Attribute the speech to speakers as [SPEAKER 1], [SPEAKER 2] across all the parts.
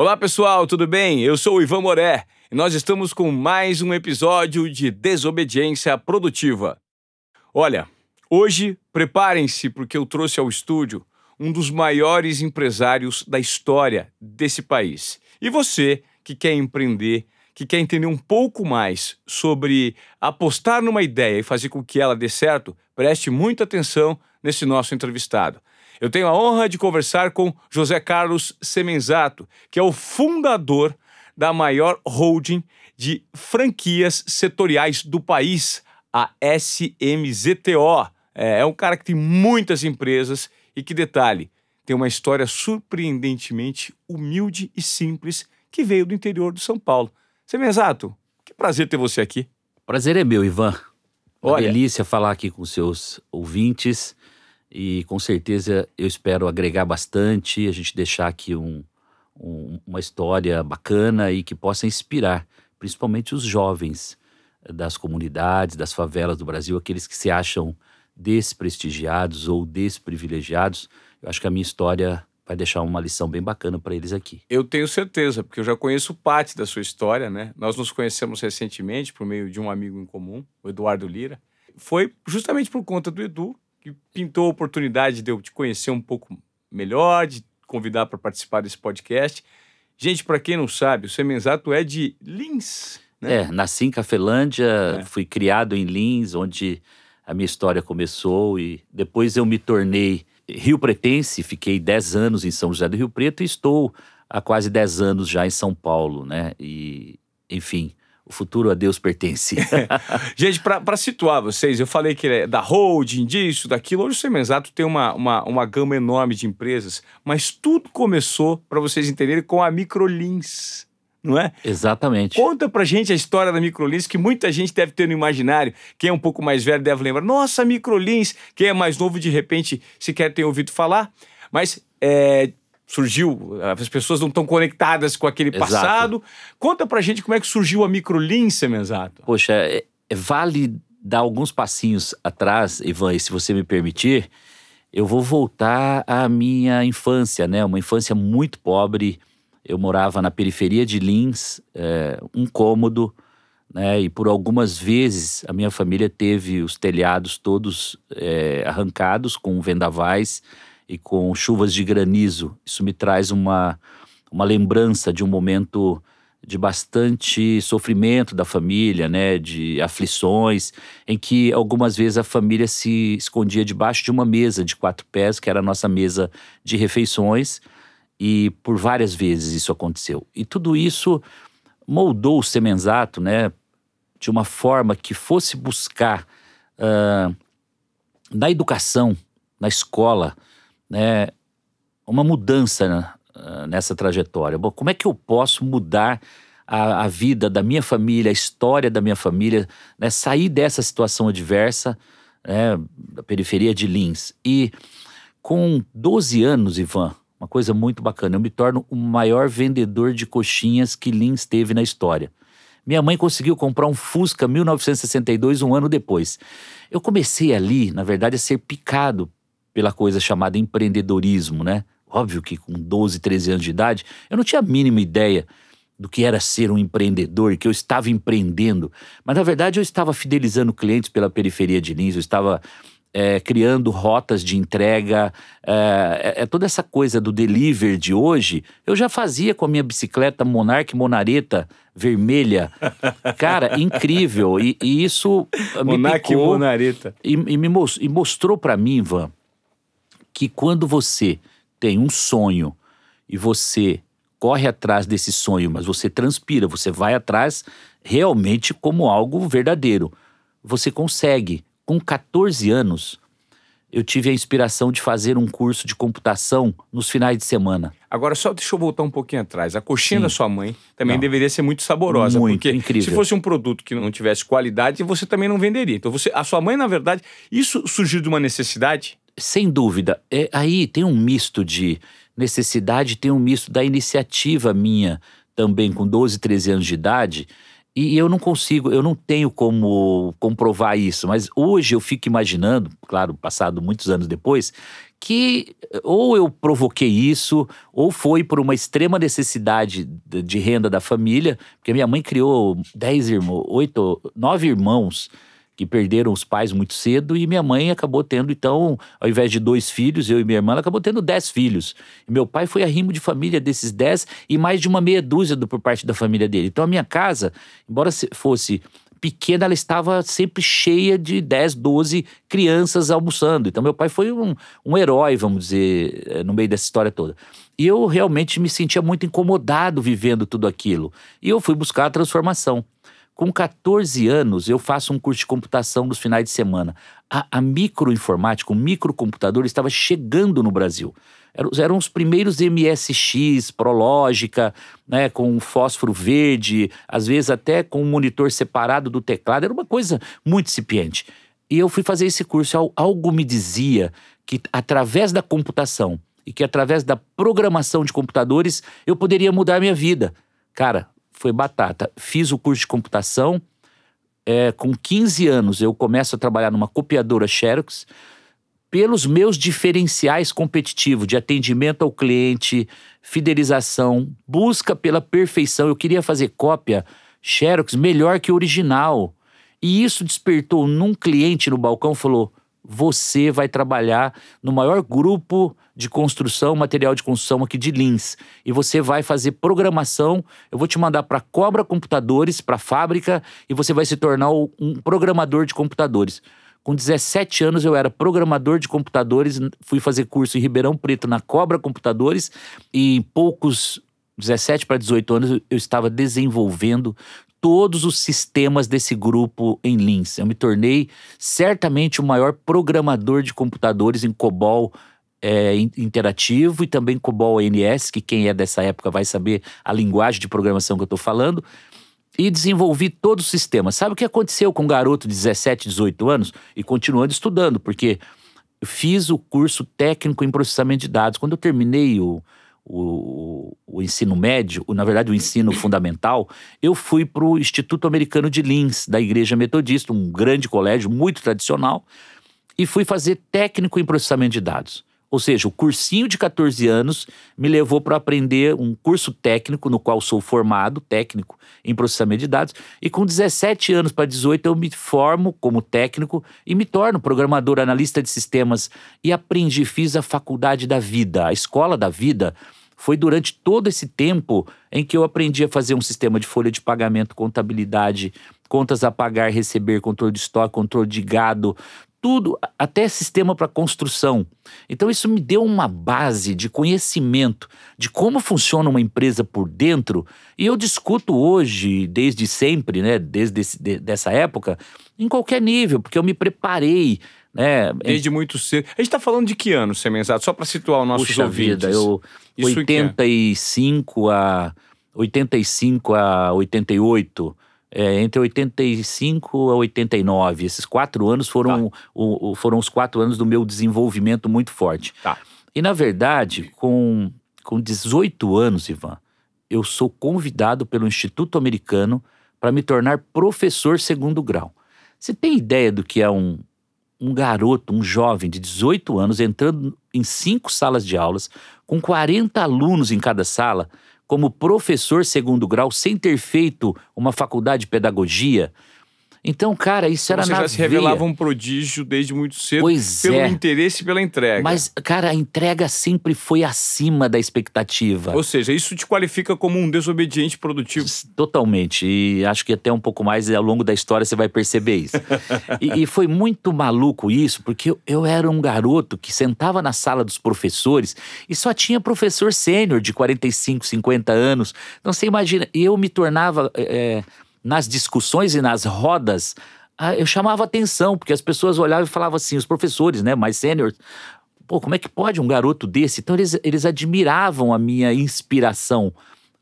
[SPEAKER 1] Olá pessoal, tudo bem? Eu sou o Ivan Moré e nós estamos com mais um episódio de Desobediência Produtiva. Olha, hoje preparem-se porque eu trouxe ao estúdio um dos maiores empresários da história desse país. E você que quer empreender, que quer entender um pouco mais sobre apostar numa ideia e fazer com que ela dê certo, preste muita atenção nesse nosso entrevistado. Eu tenho a honra de conversar com José Carlos Semenzato, que é o fundador da maior holding de franquias setoriais do país, a SMZTO. É, é um cara que tem muitas empresas e que, detalhe, tem uma história surpreendentemente humilde e simples que veio do interior de São Paulo. Semenzato, que prazer ter você aqui.
[SPEAKER 2] Prazer é meu, Ivan. Uma
[SPEAKER 1] Olha.
[SPEAKER 2] delícia falar aqui com seus ouvintes e com certeza eu espero agregar bastante, a gente deixar aqui um, um- uma história bacana e que possa inspirar, principalmente os jovens das comunidades, das favelas do Brasil, aqueles que se acham desprestigiados ou desprivilegiados. Eu acho que a minha história vai deixar uma lição bem bacana para eles aqui.
[SPEAKER 1] Eu tenho certeza, porque eu já conheço parte da sua história, né? Nós nos conhecemos recentemente por meio de um amigo em comum, o Eduardo Lira. Foi justamente por conta do Edu que pintou a oportunidade de eu te conhecer um pouco melhor, de convidar para participar desse podcast. Gente, para quem não sabe, o Semenzato é de Lins, né?
[SPEAKER 2] É, nasci em Cafelândia,
[SPEAKER 1] É.
[SPEAKER 2] fui criado em Lins, onde a minha história começou e depois eu me tornei Rio Pretense, fiquei 10 anos em São José do Rio Preto e estou há quase 10 anos já em São Paulo, né? E, enfim, o futuro a Deus pertence.
[SPEAKER 1] Gente, para situar vocês, eu falei que ele é da holding, disso, daquilo. Hoje o Semenzato tem uma, uma, uma gama enorme de empresas, mas tudo começou, para vocês entenderem, com a Microlins, não é?
[SPEAKER 2] Exatamente.
[SPEAKER 1] Conta pra gente a história da Microlins, que muita gente deve ter no imaginário. Quem é um pouco mais velho deve lembrar. Nossa, Microlins. Quem é mais novo, de repente, sequer tem ouvido falar. Mas é, surgiu, as pessoas não estão conectadas com aquele
[SPEAKER 2] Exato.
[SPEAKER 1] passado. Conta pra gente como é que surgiu a Microlins, Semenzato.
[SPEAKER 2] Poxa, é- é- vale dar alguns passinhos atrás, Ivan, e se você me permitir, eu vou voltar à minha infância, né? Uma infância muito pobre. Eu morava na periferia de Lins, é, um cômodo, né? E por algumas vezes a minha família teve os telhados todos é, arrancados com vendavais e com chuvas de granizo. Isso me traz uma, uma lembrança de um momento de bastante sofrimento da família, né, de aflições, em que algumas vezes a família se escondia debaixo de uma mesa de quatro pés, que era a nossa mesa de refeições, e por várias vezes isso aconteceu. E tudo isso moldou o Semenzato, né, de uma forma que fosse buscar ah, na educação, na escola, né, uma mudança ah, nessa trajetória. Bom, como é que eu posso mudar a, a vida da minha família, a história da minha família, né, sair dessa situação adversa, né, da periferia de Lins? E com 12 anos, Ivan, uma coisa muito bacana, eu me torno o maior vendedor de coxinhas que Lins teve na história. Minha mãe conseguiu comprar um Fusca 1962 um ano depois. Eu comecei ali, na verdade, a ser picado pela coisa chamada empreendedorismo, né? Óbvio que com 12, 13 anos de idade, eu não tinha a mínima ideia do que era ser um empreendedor, que eu estava empreendendo. Mas na verdade eu estava fidelizando clientes pela periferia de Lins, eu estava é, criando rotas de entrega, é, é- é toda essa coisa do delivery de hoje, eu já fazia com a minha bicicleta Monarch Monareta vermelha. Cara, incrível. E, e isso me picou
[SPEAKER 1] Monareta.
[SPEAKER 2] e, e me mos- e mostrou para mim, Ivan, que quando você tem um sonho e você corre atrás desse sonho, mas você transpira, você vai atrás realmente como algo verdadeiro, você consegue. Com 14 anos, eu tive a inspiração de fazer um curso de computação nos finais de semana.
[SPEAKER 1] Agora, só deixa eu voltar um pouquinho atrás. A coxinha
[SPEAKER 2] Sim.
[SPEAKER 1] da sua mãe também
[SPEAKER 2] Não.
[SPEAKER 1] deveria ser muito saborosa.
[SPEAKER 2] Muito,
[SPEAKER 1] porque
[SPEAKER 2] incrível.
[SPEAKER 1] se fosse um produto que não tivesse qualidade, você também não venderia. Então, você, a sua mãe, na verdade, isso surgiu de uma necessidade?
[SPEAKER 2] Sem dúvida. É, aí tem um misto de necessidade, tem um misto da iniciativa minha também com 12, 13 anos de idade, E eu não consigo, eu não tenho como comprovar isso, mas hoje eu fico imaginando, claro, passado muitos anos depois, que ou eu provoquei isso, ou foi por uma extrema necessidade de renda da família, porque minha mãe criou dez irmãos, oito, nove irmãos que perderam os pais muito cedo e minha mãe acabou tendo, então, ao invés de dois filhos, eu e minha irmã, ela acabou tendo dez filhos. E meu pai foi arrimo de família desses dez e mais de uma meia dúzia do, por parte da família dele. Então a minha casa, embora fosse pequena, ela estava sempre cheia de 10, 12 crianças almoçando. Então, meu pai foi um, um herói, vamos dizer, eh, no meio dessa história toda. E eu realmente me sentia muito incomodado vivendo tudo aquilo. E eu fui buscar a transformação. Com 14 anos, eu faço um curso de computação nos finais de semana. A, a microinformática, o microcomputador estava chegando no Brasil. Eram, eram os primeiros MSX, Prológica, né, com fósforo verde, às vezes até com um monitor separado do teclado. Era uma coisa muito incipiente. E eu fui fazer esse curso. Algo me dizia que através da computação e que através da programação de computadores eu poderia mudar minha vida. Cara, foi batata. Fiz o curso de computação. É, com 15 anos, eu começo a trabalhar numa copiadora Xerox. Pelos meus diferenciais competitivos de atendimento ao cliente, fidelização, busca pela perfeição. Eu queria fazer cópia Xerox melhor que o original. E isso despertou num cliente no balcão, falou: você vai trabalhar no maior grupo de construção, material de construção aqui de Lins. E você vai fazer programação. Eu vou te mandar para Cobra Computadores, para a fábrica, e você vai se tornar um programador de computadores. Com 17 anos eu era programador de computadores, fui fazer curso em Ribeirão Preto na Cobra Computadores e em poucos 17 para 18 anos eu estava desenvolvendo todos os sistemas desse grupo em Lins. Eu me tornei certamente o maior programador de computadores em COBOL é, interativo e também COBOL NS, que quem é dessa época vai saber a linguagem de programação que eu estou falando. E desenvolvi todo o sistema. Sabe o que aconteceu com um garoto de 17, 18 anos? E continuando estudando, porque fiz o curso técnico em processamento de dados. Quando eu terminei o, o, o ensino médio, na verdade o ensino fundamental, eu fui para o Instituto Americano de Lins, da Igreja Metodista, um grande colégio muito tradicional, e fui fazer técnico em processamento de dados. Ou seja, o cursinho de 14 anos me levou para aprender um curso técnico, no qual sou formado, técnico em processamento de dados, e com 17 anos para 18 eu me formo como técnico e me torno programador, analista de sistemas e aprendi, fiz a faculdade da vida, a escola da vida foi durante todo esse tempo em que eu aprendi a fazer um sistema de folha de pagamento, contabilidade, contas a pagar, receber, controle de estoque, controle de gado, tudo, até sistema para construção. Então isso me deu uma base de conhecimento de como funciona uma empresa por dentro, e eu discuto hoje, desde sempre, né, desde esse, de, dessa época, em qualquer nível, porque eu me preparei né?
[SPEAKER 1] Desde muito cedo. A gente está falando de que ano, Semenzato? Só para situar o nosso
[SPEAKER 2] Puxa ouvintes. vida, eu... Isso 85 a... 85 a 88... É, entre 85 a 89. Esses quatro anos foram, tá. o, o, foram os quatro anos do meu desenvolvimento muito forte.
[SPEAKER 1] Tá.
[SPEAKER 2] E, na verdade, com, com 18 anos, Ivan, eu sou convidado pelo Instituto Americano para me tornar professor segundo grau. Você tem ideia do que é um, um garoto, um jovem de 18 anos, entrando em cinco salas de aulas, com 40 alunos em cada sala, como professor segundo grau, sem ter feito uma faculdade de pedagogia, então, cara, isso era
[SPEAKER 1] Você
[SPEAKER 2] na
[SPEAKER 1] já se revelava um prodígio desde muito cedo
[SPEAKER 2] pois
[SPEAKER 1] pelo
[SPEAKER 2] é.
[SPEAKER 1] interesse pela entrega.
[SPEAKER 2] Mas, cara, a entrega sempre foi acima da expectativa.
[SPEAKER 1] Ou seja, isso te qualifica como um desobediente produtivo.
[SPEAKER 2] Totalmente. E acho que até um pouco mais ao longo da história você vai perceber isso. e, e, foi muito maluco isso, porque eu, eu era um garoto que sentava na sala dos professores e só tinha professor sênior de 45, 50 anos. Então você imagina, eu me tornava. É, nas discussões e nas rodas, ah, eu chamava atenção, porque as pessoas olhavam e falavam assim, os professores, né, mais sêniores, pô, como é que pode um garoto desse? Então eles, eles admiravam a minha inspiração,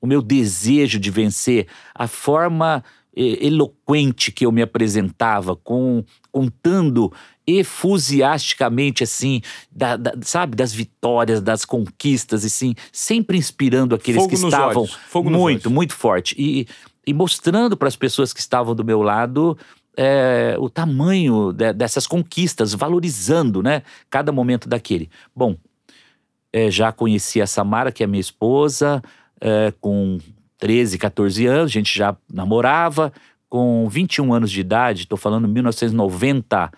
[SPEAKER 2] o meu desejo de vencer, a forma eloquente que eu me apresentava, com contando efusiasticamente assim, da, da, sabe, das vitórias, das conquistas, assim, sempre inspirando aqueles
[SPEAKER 1] Fogo
[SPEAKER 2] que estavam
[SPEAKER 1] Fogo
[SPEAKER 2] muito, muito forte. E e mostrando para as pessoas que estavam do meu lado é, o tamanho de, dessas conquistas, valorizando né, cada momento daquele. Bom, é, já conheci a Samara, que é minha esposa, é, com 13, 14 anos, a gente já namorava. Com 21 anos de idade, estou falando 1990,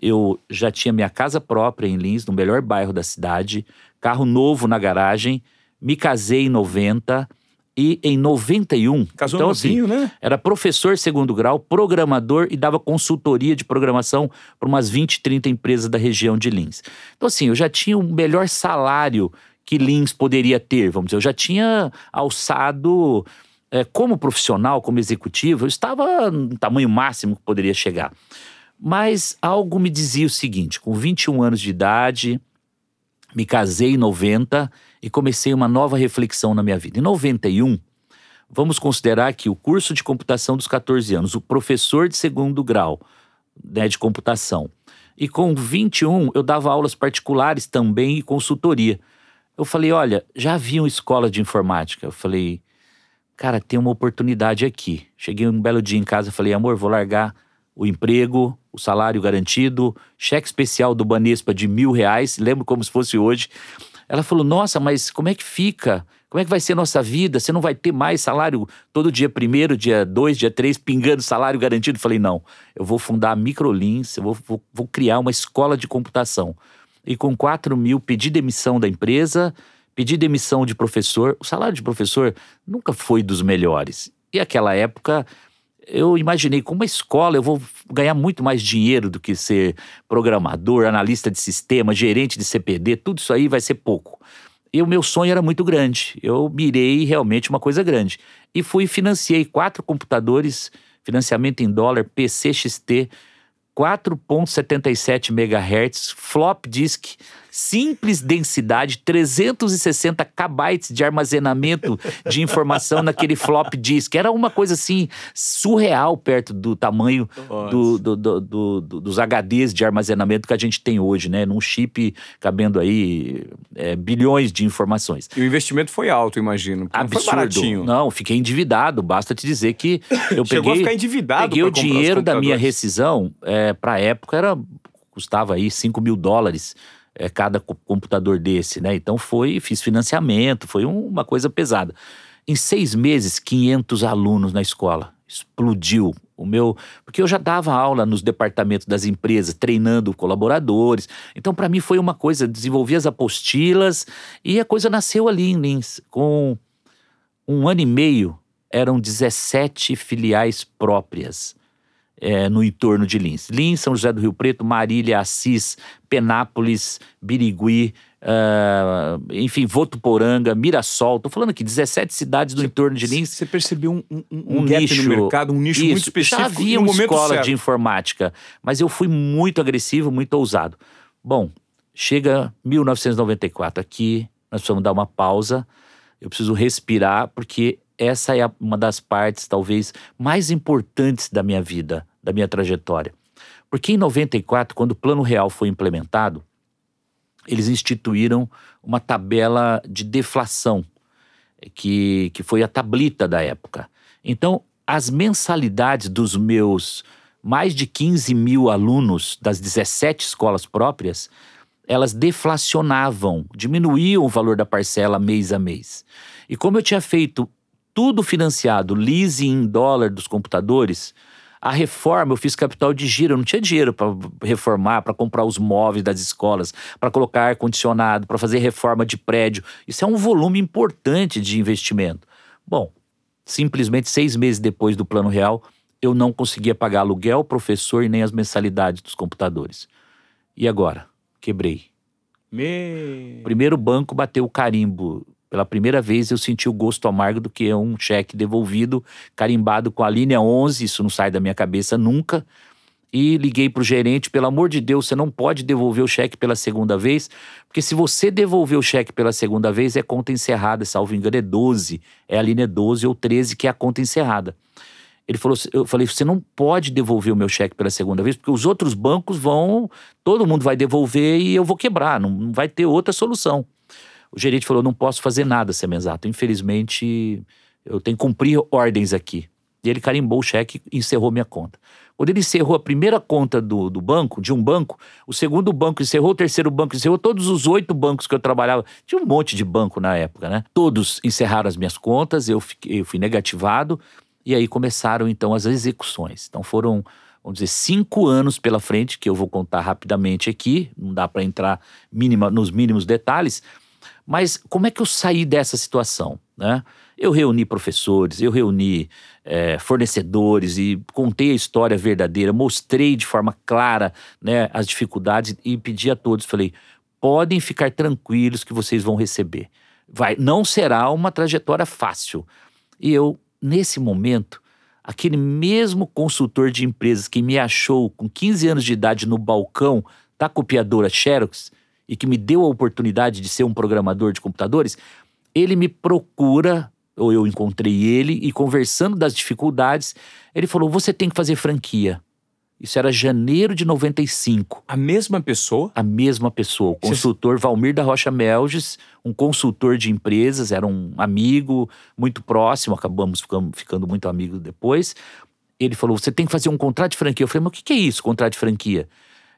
[SPEAKER 2] eu já tinha minha casa própria em Lins, no melhor bairro da cidade, carro novo na garagem, me casei em 90 e em 91.
[SPEAKER 1] Casou
[SPEAKER 2] então,
[SPEAKER 1] novinho,
[SPEAKER 2] assim,
[SPEAKER 1] né?
[SPEAKER 2] Era professor segundo grau, programador e dava consultoria de programação para umas 20, 30 empresas da região de Lins. Então, assim, eu já tinha o melhor salário que Lins poderia ter, vamos dizer. Eu já tinha alçado, é, como profissional, como executivo, eu estava no tamanho máximo que poderia chegar. Mas algo me dizia o seguinte: com 21 anos de idade, me casei em 90 e comecei uma nova reflexão na minha vida. Em 91, vamos considerar que o curso de computação dos 14 anos, o professor de segundo grau né, de computação, e com 21 eu dava aulas particulares também e consultoria. Eu falei, olha, já havia uma escola de informática. Eu falei, cara, tem uma oportunidade aqui. Cheguei um belo dia em casa e falei, amor, vou largar o emprego, o salário garantido, cheque especial do Banespa de mil reais, lembro como se fosse hoje. Ela falou: Nossa, mas como é que fica? Como é que vai ser nossa vida? Você não vai ter mais salário todo dia primeiro, dia dois, dia três, pingando salário garantido? Falei: Não, eu vou fundar a Microlins, eu vou, vou, vou criar uma escola de computação. E com 4 mil pedi demissão da empresa, pedi demissão de professor. O salário de professor nunca foi dos melhores. E aquela época eu imaginei, com uma escola eu vou ganhar muito mais dinheiro do que ser programador, analista de sistema, gerente de CPD, tudo isso aí vai ser pouco. E o meu sonho era muito grande. Eu mirei realmente uma coisa grande. E fui financiei quatro computadores, financiamento em dólar, PCXT, 4.77 MHz, flop disk, simples densidade, 360 KB de armazenamento de informação naquele flop disk. Era uma coisa assim surreal perto do tamanho do, do, do, dos HDs de armazenamento que a gente tem hoje, né? Num chip cabendo aí é, bilhões de informações.
[SPEAKER 1] E o investimento foi alto, imagino.
[SPEAKER 2] Absurdo.
[SPEAKER 1] Não foi baratinho.
[SPEAKER 2] Não, fiquei endividado. Basta te dizer que eu
[SPEAKER 1] Chegou
[SPEAKER 2] peguei,
[SPEAKER 1] a ficar endividado
[SPEAKER 2] peguei o dinheiro da minha rescisão. É, para a época era custava aí 5 mil dólares é, cada co- computador desse, né? Então foi, fiz financiamento, foi um- uma coisa pesada. Em seis meses, 500 alunos na escola. Explodiu o meu. Porque eu já dava aula nos departamentos das empresas, treinando colaboradores. Então, para mim, foi uma coisa. Desenvolvi as apostilas e a coisa nasceu ali em Lins. Com um ano e meio, eram 17 filiais próprias é, no entorno de Lins. Lins, São José do Rio Preto, Marília, Assis, Penápolis, Birigui, ah, enfim, Votuporanga, Mirassol. Tô falando aqui, 17 cidades do entorno de Lins.
[SPEAKER 1] Você percebeu um, um, um,
[SPEAKER 2] Um nicho,
[SPEAKER 1] no mercado, um nicho
[SPEAKER 2] Isso,
[SPEAKER 1] muito específico
[SPEAKER 2] Já havia uma escola
[SPEAKER 1] certo.
[SPEAKER 2] de informática, mas eu fui muito agressivo, muito ousado. Bom, chega 1994 aqui, nós precisamos dar uma pausa. Eu preciso respirar, porque essa é uma das partes, talvez, mais importantes da minha vida, da minha trajetória. Porque em 94, quando o Plano Real foi implementado, eles instituíram uma tabela de deflação, que, que foi a tablita da época. Então, as mensalidades dos meus mais de 15 mil alunos das 17 escolas próprias, elas deflacionavam, diminuíam o valor da parcela mês a mês. E como eu tinha feito tudo financiado, leasing em dólar dos computadores, a reforma eu fiz capital de giro, eu não tinha dinheiro para reformar, para comprar os móveis das escolas, para colocar ar-condicionado, para fazer reforma de prédio. Isso é um volume importante de investimento. Bom, simplesmente seis meses depois do plano real, eu não conseguia pagar aluguel, professor e nem as mensalidades dos computadores. E agora? Quebrei.
[SPEAKER 1] Me...
[SPEAKER 2] Primeiro banco bateu o carimbo. Pela primeira vez eu senti o gosto amargo do que um cheque devolvido, carimbado com a linha 11, isso não sai da minha cabeça nunca. E liguei pro gerente, pelo amor de Deus, você não pode devolver o cheque pela segunda vez, porque se você devolver o cheque pela segunda vez, é conta encerrada, salvo engano, é 12. É a linha 12 ou 13 que é a conta encerrada. Ele falou, eu falei, você não pode devolver o meu cheque pela segunda vez, porque os outros bancos vão, todo mundo vai devolver e eu vou quebrar, não, não vai ter outra solução. O gerente falou, não posso fazer nada, Semenzato. Infelizmente, eu tenho que cumprir ordens aqui. E ele carimbou o cheque e encerrou minha conta. Quando ele encerrou a primeira conta do, do banco, de um banco, o segundo banco encerrou, o terceiro banco encerrou, todos os oito bancos que eu trabalhava, tinha um monte de banco na época, né? Todos encerraram as minhas contas, eu, fiquei, eu fui negativado, e aí começaram então as execuções. Então foram, vamos dizer, cinco anos pela frente, que eu vou contar rapidamente aqui, não dá para entrar mínima, nos mínimos detalhes, mas como é que eu saí dessa situação, né? Eu reuni professores, eu reuni é, fornecedores e contei a história verdadeira, mostrei de forma clara né, as dificuldades e pedi a todos, falei, podem ficar tranquilos que vocês vão receber. Vai, não será uma trajetória fácil. E eu, nesse momento, aquele mesmo consultor de empresas que me achou com 15 anos de idade no balcão da copiadora Xerox e que me deu a oportunidade de ser um programador de computadores, ele me procura ou eu encontrei ele e conversando das dificuldades, ele falou: "Você tem que fazer franquia". Isso era janeiro de 95.
[SPEAKER 1] A mesma pessoa?
[SPEAKER 2] A mesma pessoa. O consultor Valmir da Rocha Melges, um consultor de empresas, era um amigo muito próximo, acabamos ficando, ficando muito amigos depois. Ele falou: Você tem que fazer um contrato de franquia. Eu falei: Mas o que é isso, contrato de franquia?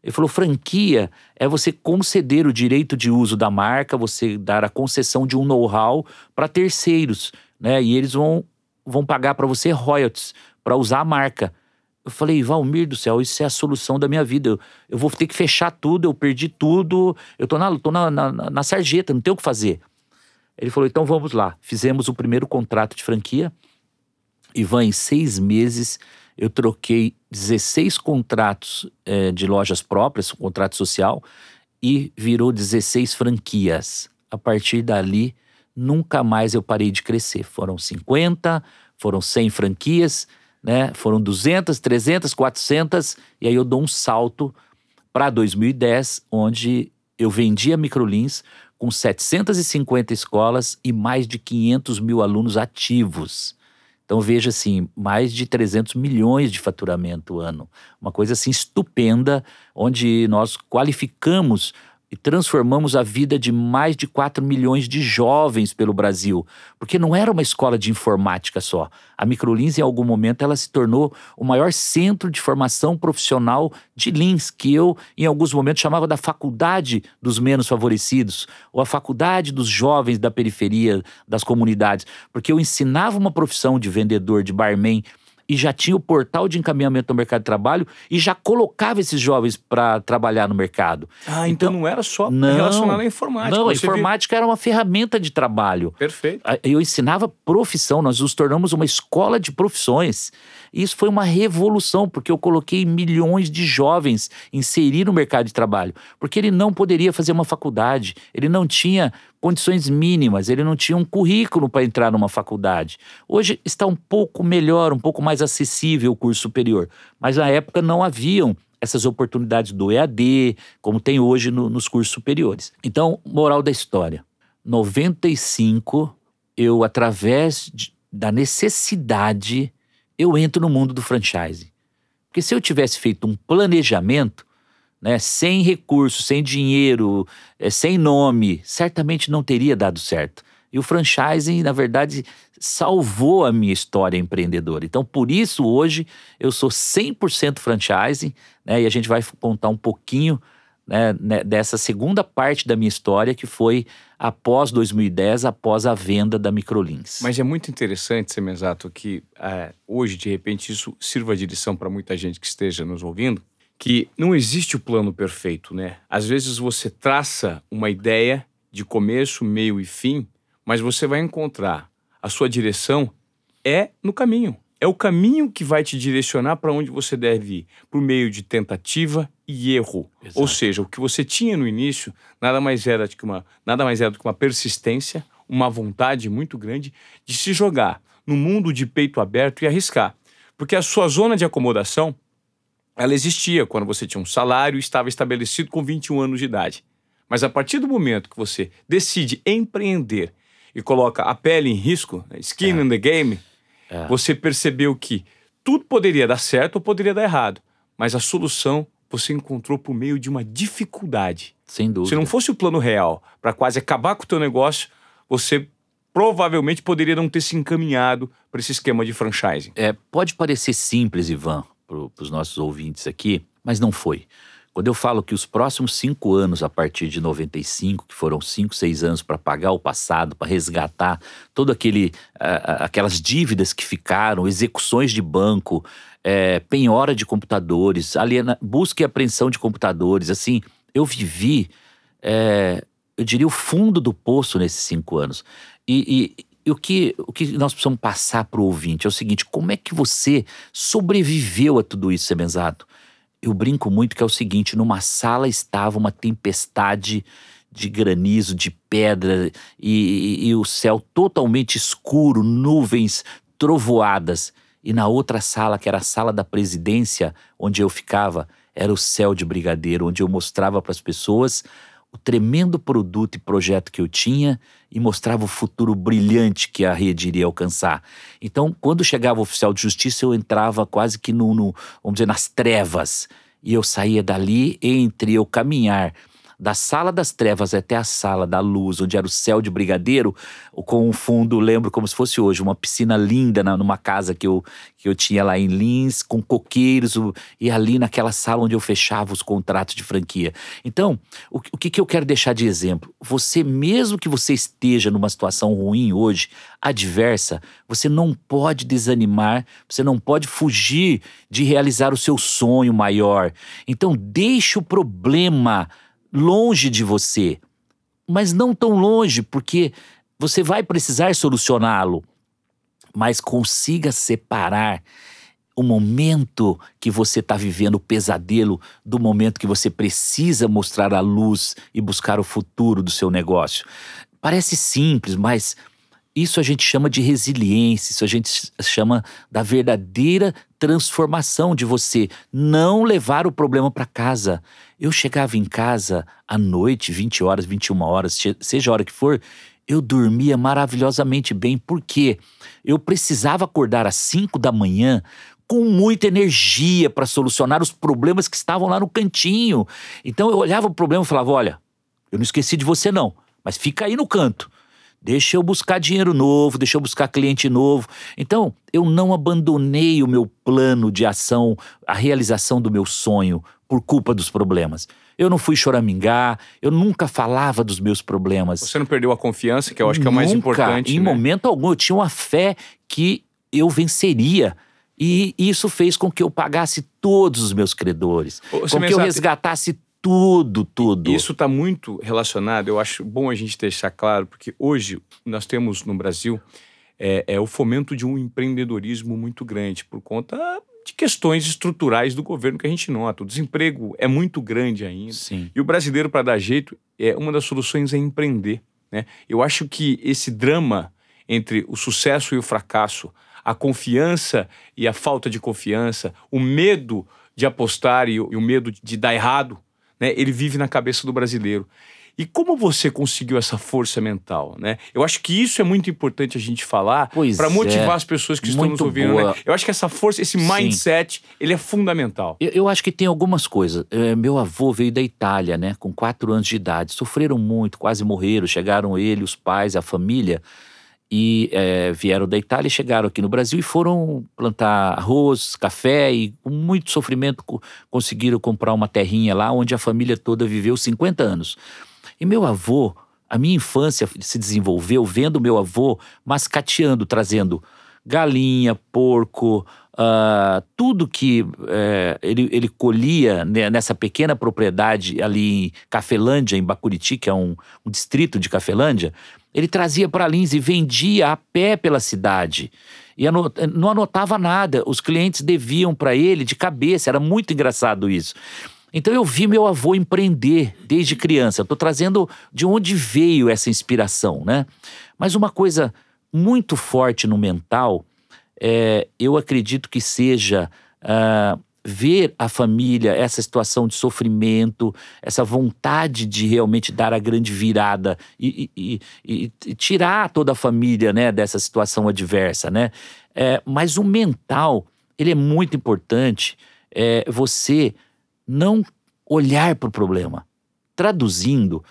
[SPEAKER 2] Ele falou: franquia é você conceder o direito de uso da marca, você dar a concessão de um know-how para terceiros né? E eles vão, vão pagar para você royalties para usar a marca. Eu falei, Valmir do céu, isso é a solução da minha vida. Eu, eu vou ter que fechar tudo, eu perdi tudo, eu tô na, tô na, na, na sarjeta, não tenho o que fazer. Ele falou, então vamos lá. Fizemos o primeiro contrato de franquia. Ivan, em seis meses, eu troquei 16 contratos é, de lojas próprias, contrato social, e virou 16 franquias. A partir dali, nunca mais eu parei de crescer. Foram 50, foram 100 franquias, né? Foram 200, 300, 400 e aí eu dou um salto para 2010, onde eu vendi a Microlins com 750 escolas e mais de 500 mil alunos ativos. Então veja assim, mais de 300 milhões de faturamento ano, uma coisa assim estupenda, onde nós qualificamos e transformamos a vida de mais de 4 milhões de jovens pelo Brasil, porque não era uma escola de informática só. A Microlins, em algum momento, ela se tornou o maior centro de formação profissional de Lins, que eu, em alguns momentos, chamava da faculdade dos menos favorecidos, ou a faculdade dos jovens da periferia, das comunidades, porque eu ensinava uma profissão de vendedor, de barman, e já tinha o portal de encaminhamento no mercado de trabalho e já colocava esses jovens para trabalhar no mercado.
[SPEAKER 1] Ah, então, então não era só não, relacionado à informática.
[SPEAKER 2] Não, a informática viu? era uma ferramenta de trabalho.
[SPEAKER 1] Perfeito.
[SPEAKER 2] Eu ensinava profissão, nós nos tornamos uma escola de profissões. Isso foi uma revolução, porque eu coloquei milhões de jovens inserir no mercado de trabalho, porque ele não poderia fazer uma faculdade, ele não tinha condições mínimas, ele não tinha um currículo para entrar numa faculdade. Hoje está um pouco melhor, um pouco mais acessível o curso superior, mas na época não haviam essas oportunidades do EAD, como tem hoje no, nos cursos superiores. Então, moral da história: 95, eu, através de, da necessidade, eu entro no mundo do franchising. Porque se eu tivesse feito um planejamento, né, sem recursos, sem dinheiro, é, sem nome, certamente não teria dado certo. E o franchising, na verdade, salvou a minha história empreendedora. Então, por isso, hoje, eu sou 100% franchising, né, e a gente vai contar um pouquinho né, né, dessa segunda parte da minha história, que foi após 2010, após a venda da Microlins.
[SPEAKER 1] Mas é muito interessante, Semenzato, que é, hoje, de repente, isso sirva de lição para muita gente que esteja nos ouvindo, que não existe o plano perfeito, né? Às vezes você traça uma ideia de começo, meio e fim, mas você vai encontrar a sua direção é no caminho. É o caminho que vai te direcionar para onde você deve ir, por meio de tentativa e erro. Exato. Ou seja, o que você tinha no início nada mais era do que uma, nada mais era do que uma persistência, uma vontade muito grande de se jogar no mundo de peito aberto e arriscar. Porque a sua zona de acomodação ela existia quando você tinha um salário e estava estabelecido com 21 anos de idade. Mas a partir do momento que você decide empreender e coloca a pele em risco, né, skin é. in the game, é. você percebeu que tudo poderia dar certo ou poderia dar errado, mas a solução você encontrou por meio de uma dificuldade.
[SPEAKER 2] Sem dúvida.
[SPEAKER 1] Se não fosse o plano real para quase acabar com o teu negócio, você provavelmente poderia não ter se encaminhado para esse esquema de franchising.
[SPEAKER 2] É, pode parecer simples, Ivan, para os nossos ouvintes aqui, mas não foi. Quando eu falo que os próximos cinco anos, a partir de 95, que foram cinco, seis anos para pagar o passado, para resgatar todo aquele, uh, aquelas dívidas que ficaram, execuções de banco, é, penhora de computadores, aliena, busca e apreensão de computadores, assim, eu vivi, é, eu diria, o fundo do poço nesses cinco anos. E, e, e o, que, o que nós precisamos passar para o ouvinte é o seguinte: como é que você sobreviveu a tudo isso, Semenzato? eu brinco muito que é o seguinte: numa sala estava uma tempestade de granizo, de pedra e, e, e o céu totalmente escuro, nuvens trovoadas. E na outra sala, que era a sala da presidência, onde eu ficava, era o céu de brigadeiro, onde eu mostrava para as pessoas o tremendo produto e projeto que eu tinha e mostrava o futuro brilhante que a rede iria alcançar. Então, quando chegava o oficial de justiça, eu entrava quase que no, no vamos dizer, nas trevas. E eu saía dali entre eu caminhar da sala das trevas até a sala da luz, onde era o céu de brigadeiro, com um fundo, lembro como se fosse hoje, uma piscina linda na, numa casa que eu, que eu tinha lá em Lins, com coqueiros, e ali naquela sala onde eu fechava os contratos de franquia. Então, o, o que, que eu quero deixar de exemplo? Você, mesmo que você esteja numa situação ruim hoje, adversa, você não pode desanimar, você não pode fugir de realizar o seu sonho maior. Então, deixe o problema longe de você, mas não tão longe, porque você vai precisar solucioná-lo, mas consiga separar o momento que você está vivendo, o pesadelo, do momento que você precisa mostrar a luz e buscar o futuro do seu negócio. Parece simples, mas isso a gente chama de resiliência, isso a gente chama da verdadeira transformação de você não levar o problema para casa. Eu chegava em casa à noite, 20 horas, 21 horas, seja a hora que for, eu dormia maravilhosamente bem, porque eu precisava acordar às 5 da manhã com muita energia para solucionar os problemas que estavam lá no cantinho. Então eu olhava o problema e falava: olha, eu não esqueci de você não, mas fica aí no canto. Deixa eu buscar dinheiro novo, deixa eu buscar cliente novo. Então, eu não abandonei o meu plano de ação, a realização do meu sonho por culpa dos problemas. Eu não fui choramingar, eu nunca falava dos meus problemas.
[SPEAKER 1] Você não perdeu a confiança, que eu acho que é o mais importante.
[SPEAKER 2] Em
[SPEAKER 1] né?
[SPEAKER 2] momento algum, eu tinha uma fé que eu venceria. E isso fez com que eu pagasse todos os meus credores, com que eu resgatasse tudo, tudo.
[SPEAKER 1] Isso está muito relacionado, eu acho bom a gente deixar claro, porque hoje nós temos no Brasil é, é o fomento de um empreendedorismo muito grande por conta de questões estruturais do governo que a gente nota. O desemprego é muito grande ainda.
[SPEAKER 2] Sim.
[SPEAKER 1] E o brasileiro, para dar jeito, é uma das soluções é empreender. Né? Eu acho que esse drama entre o sucesso e o fracasso, a confiança e a falta de confiança, o medo de apostar e o, e o medo de dar errado, né? Ele vive na cabeça do brasileiro. E como você conseguiu essa força mental, né? Eu acho que isso é muito importante a gente falar para motivar é. as pessoas que estão nos ouvindo. Né? Eu acho que essa força, esse mindset, Sim. ele é fundamental.
[SPEAKER 2] Eu, eu, acho que tem algumas coisas. É, meu avô veio da Itália, né? Com quatro anos de idade. Sofreram muito, quase morreram. Chegaram ele, os pais, a família e é, vieram da Itália, chegaram aqui no Brasil e foram plantar arroz, café e com muito sofrimento conseguiram comprar uma terrinha lá onde a família toda viveu 50 anos. E meu avô, a minha infância se desenvolveu vendo meu avô mascateando, trazendo galinha, porco, uh, tudo que uh, ele, ele colhia nessa pequena propriedade ali em Cafelândia, em Bacuriti, que é um, um distrito de Cafelândia ele trazia para Lins e vendia a pé pela cidade. E não anotava nada. Os clientes deviam para ele de cabeça. Era muito engraçado isso. Então eu vi meu avô empreender desde criança. Estou trazendo de onde veio essa inspiração, né? Mas uma coisa muito forte no mental, é, eu acredito que seja uh, ver a família, essa situação de sofrimento, essa vontade de realmente dar a grande virada e, e, e, e tirar toda a família né, dessa situação adversa, né? É, mas o mental, ele é muito importante. É, você não olhar para o problema. Traduzindo,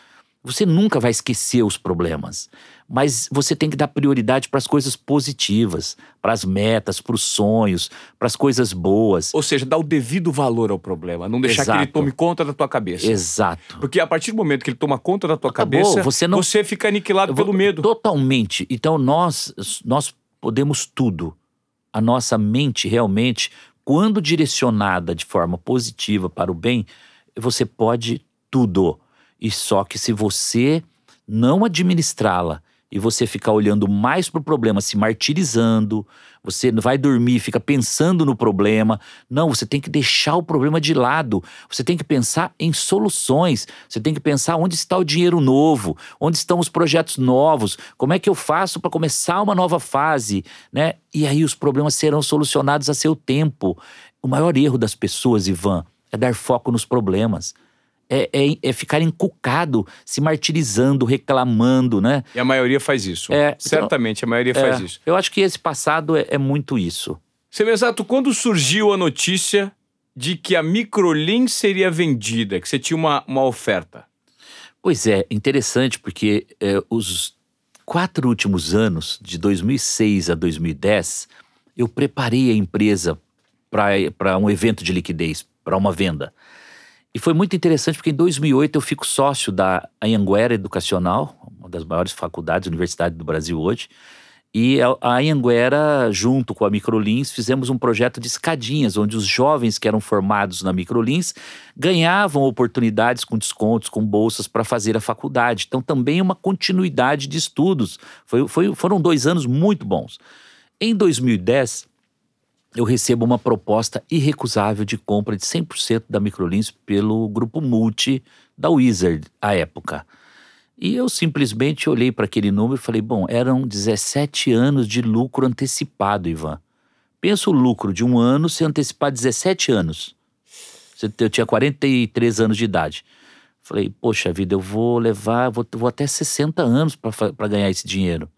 [SPEAKER 2] você nunca vai esquecer os problemas, mas você tem que dar prioridade para as coisas positivas, para as metas, para os sonhos, para as coisas boas.
[SPEAKER 1] Ou seja, dar o devido valor ao problema, não deixar
[SPEAKER 2] Exato.
[SPEAKER 1] que ele tome conta da tua cabeça.
[SPEAKER 2] Exato.
[SPEAKER 1] Porque a partir do momento que ele toma conta da tua
[SPEAKER 2] Acabou,
[SPEAKER 1] cabeça,
[SPEAKER 2] você não-
[SPEAKER 1] fica aniquilado pelo medo.
[SPEAKER 2] Totalmente. Então nós nós podemos tudo. A nossa mente realmente, quando direcionada de forma positiva para o bem, você pode tudo. E só que se você não administrá-la e você ficar olhando mais para o problema, se martirizando, você vai dormir, fica pensando no problema. Não, você tem que deixar o problema de lado. Você tem que pensar em soluções. Você tem que pensar onde está o dinheiro novo, onde estão os projetos novos, como é que eu faço para começar uma nova fase, né? E aí os problemas serão solucionados a seu tempo. O maior erro das pessoas, Ivan, é dar foco nos problemas. É, é, é ficar encucado, se martirizando, reclamando, né?
[SPEAKER 1] E a maioria faz isso.
[SPEAKER 2] É, então-
[SPEAKER 1] Certamente, a maioria faz
[SPEAKER 2] É,
[SPEAKER 1] isso.
[SPEAKER 2] Eu acho que esse passado é, é muito isso.
[SPEAKER 1] Seu exato, quando surgiu a notícia de que a Microlin seria vendida, que você tinha uma, uma oferta?
[SPEAKER 2] Pois é, interessante porque é, os quatro últimos anos, de 2006 a 2010, eu preparei a empresa para um evento de liquidez, para uma venda. E foi muito interessante porque em 2008 eu fico sócio da Anhanguera Educacional, uma das maiores faculdades, universidades do Brasil hoje. E a Anhanguera, junto com a Microlins, fizemos um projeto de escadinhas, onde os jovens que eram formados na Microlins ganhavam oportunidades com descontos, com bolsas para fazer a faculdade. Então, também uma continuidade de estudos. Foi, foi- foram dois anos muito bons. Em 2010, eu recebo uma proposta irrecusável de compra de 100% da Microlins pelo grupo Multi da Wizard, à época. E eu simplesmente olhei para aquele número e falei: bom, eram 17 anos de lucro antecipado, Ivan. Pensa o lucro de um ano se antecipar 17 anos. Eu tinha 43 anos de idade. Falei, poxa vida, eu vou levar, vou, vou até 60 anos para ganhar esse dinheiro.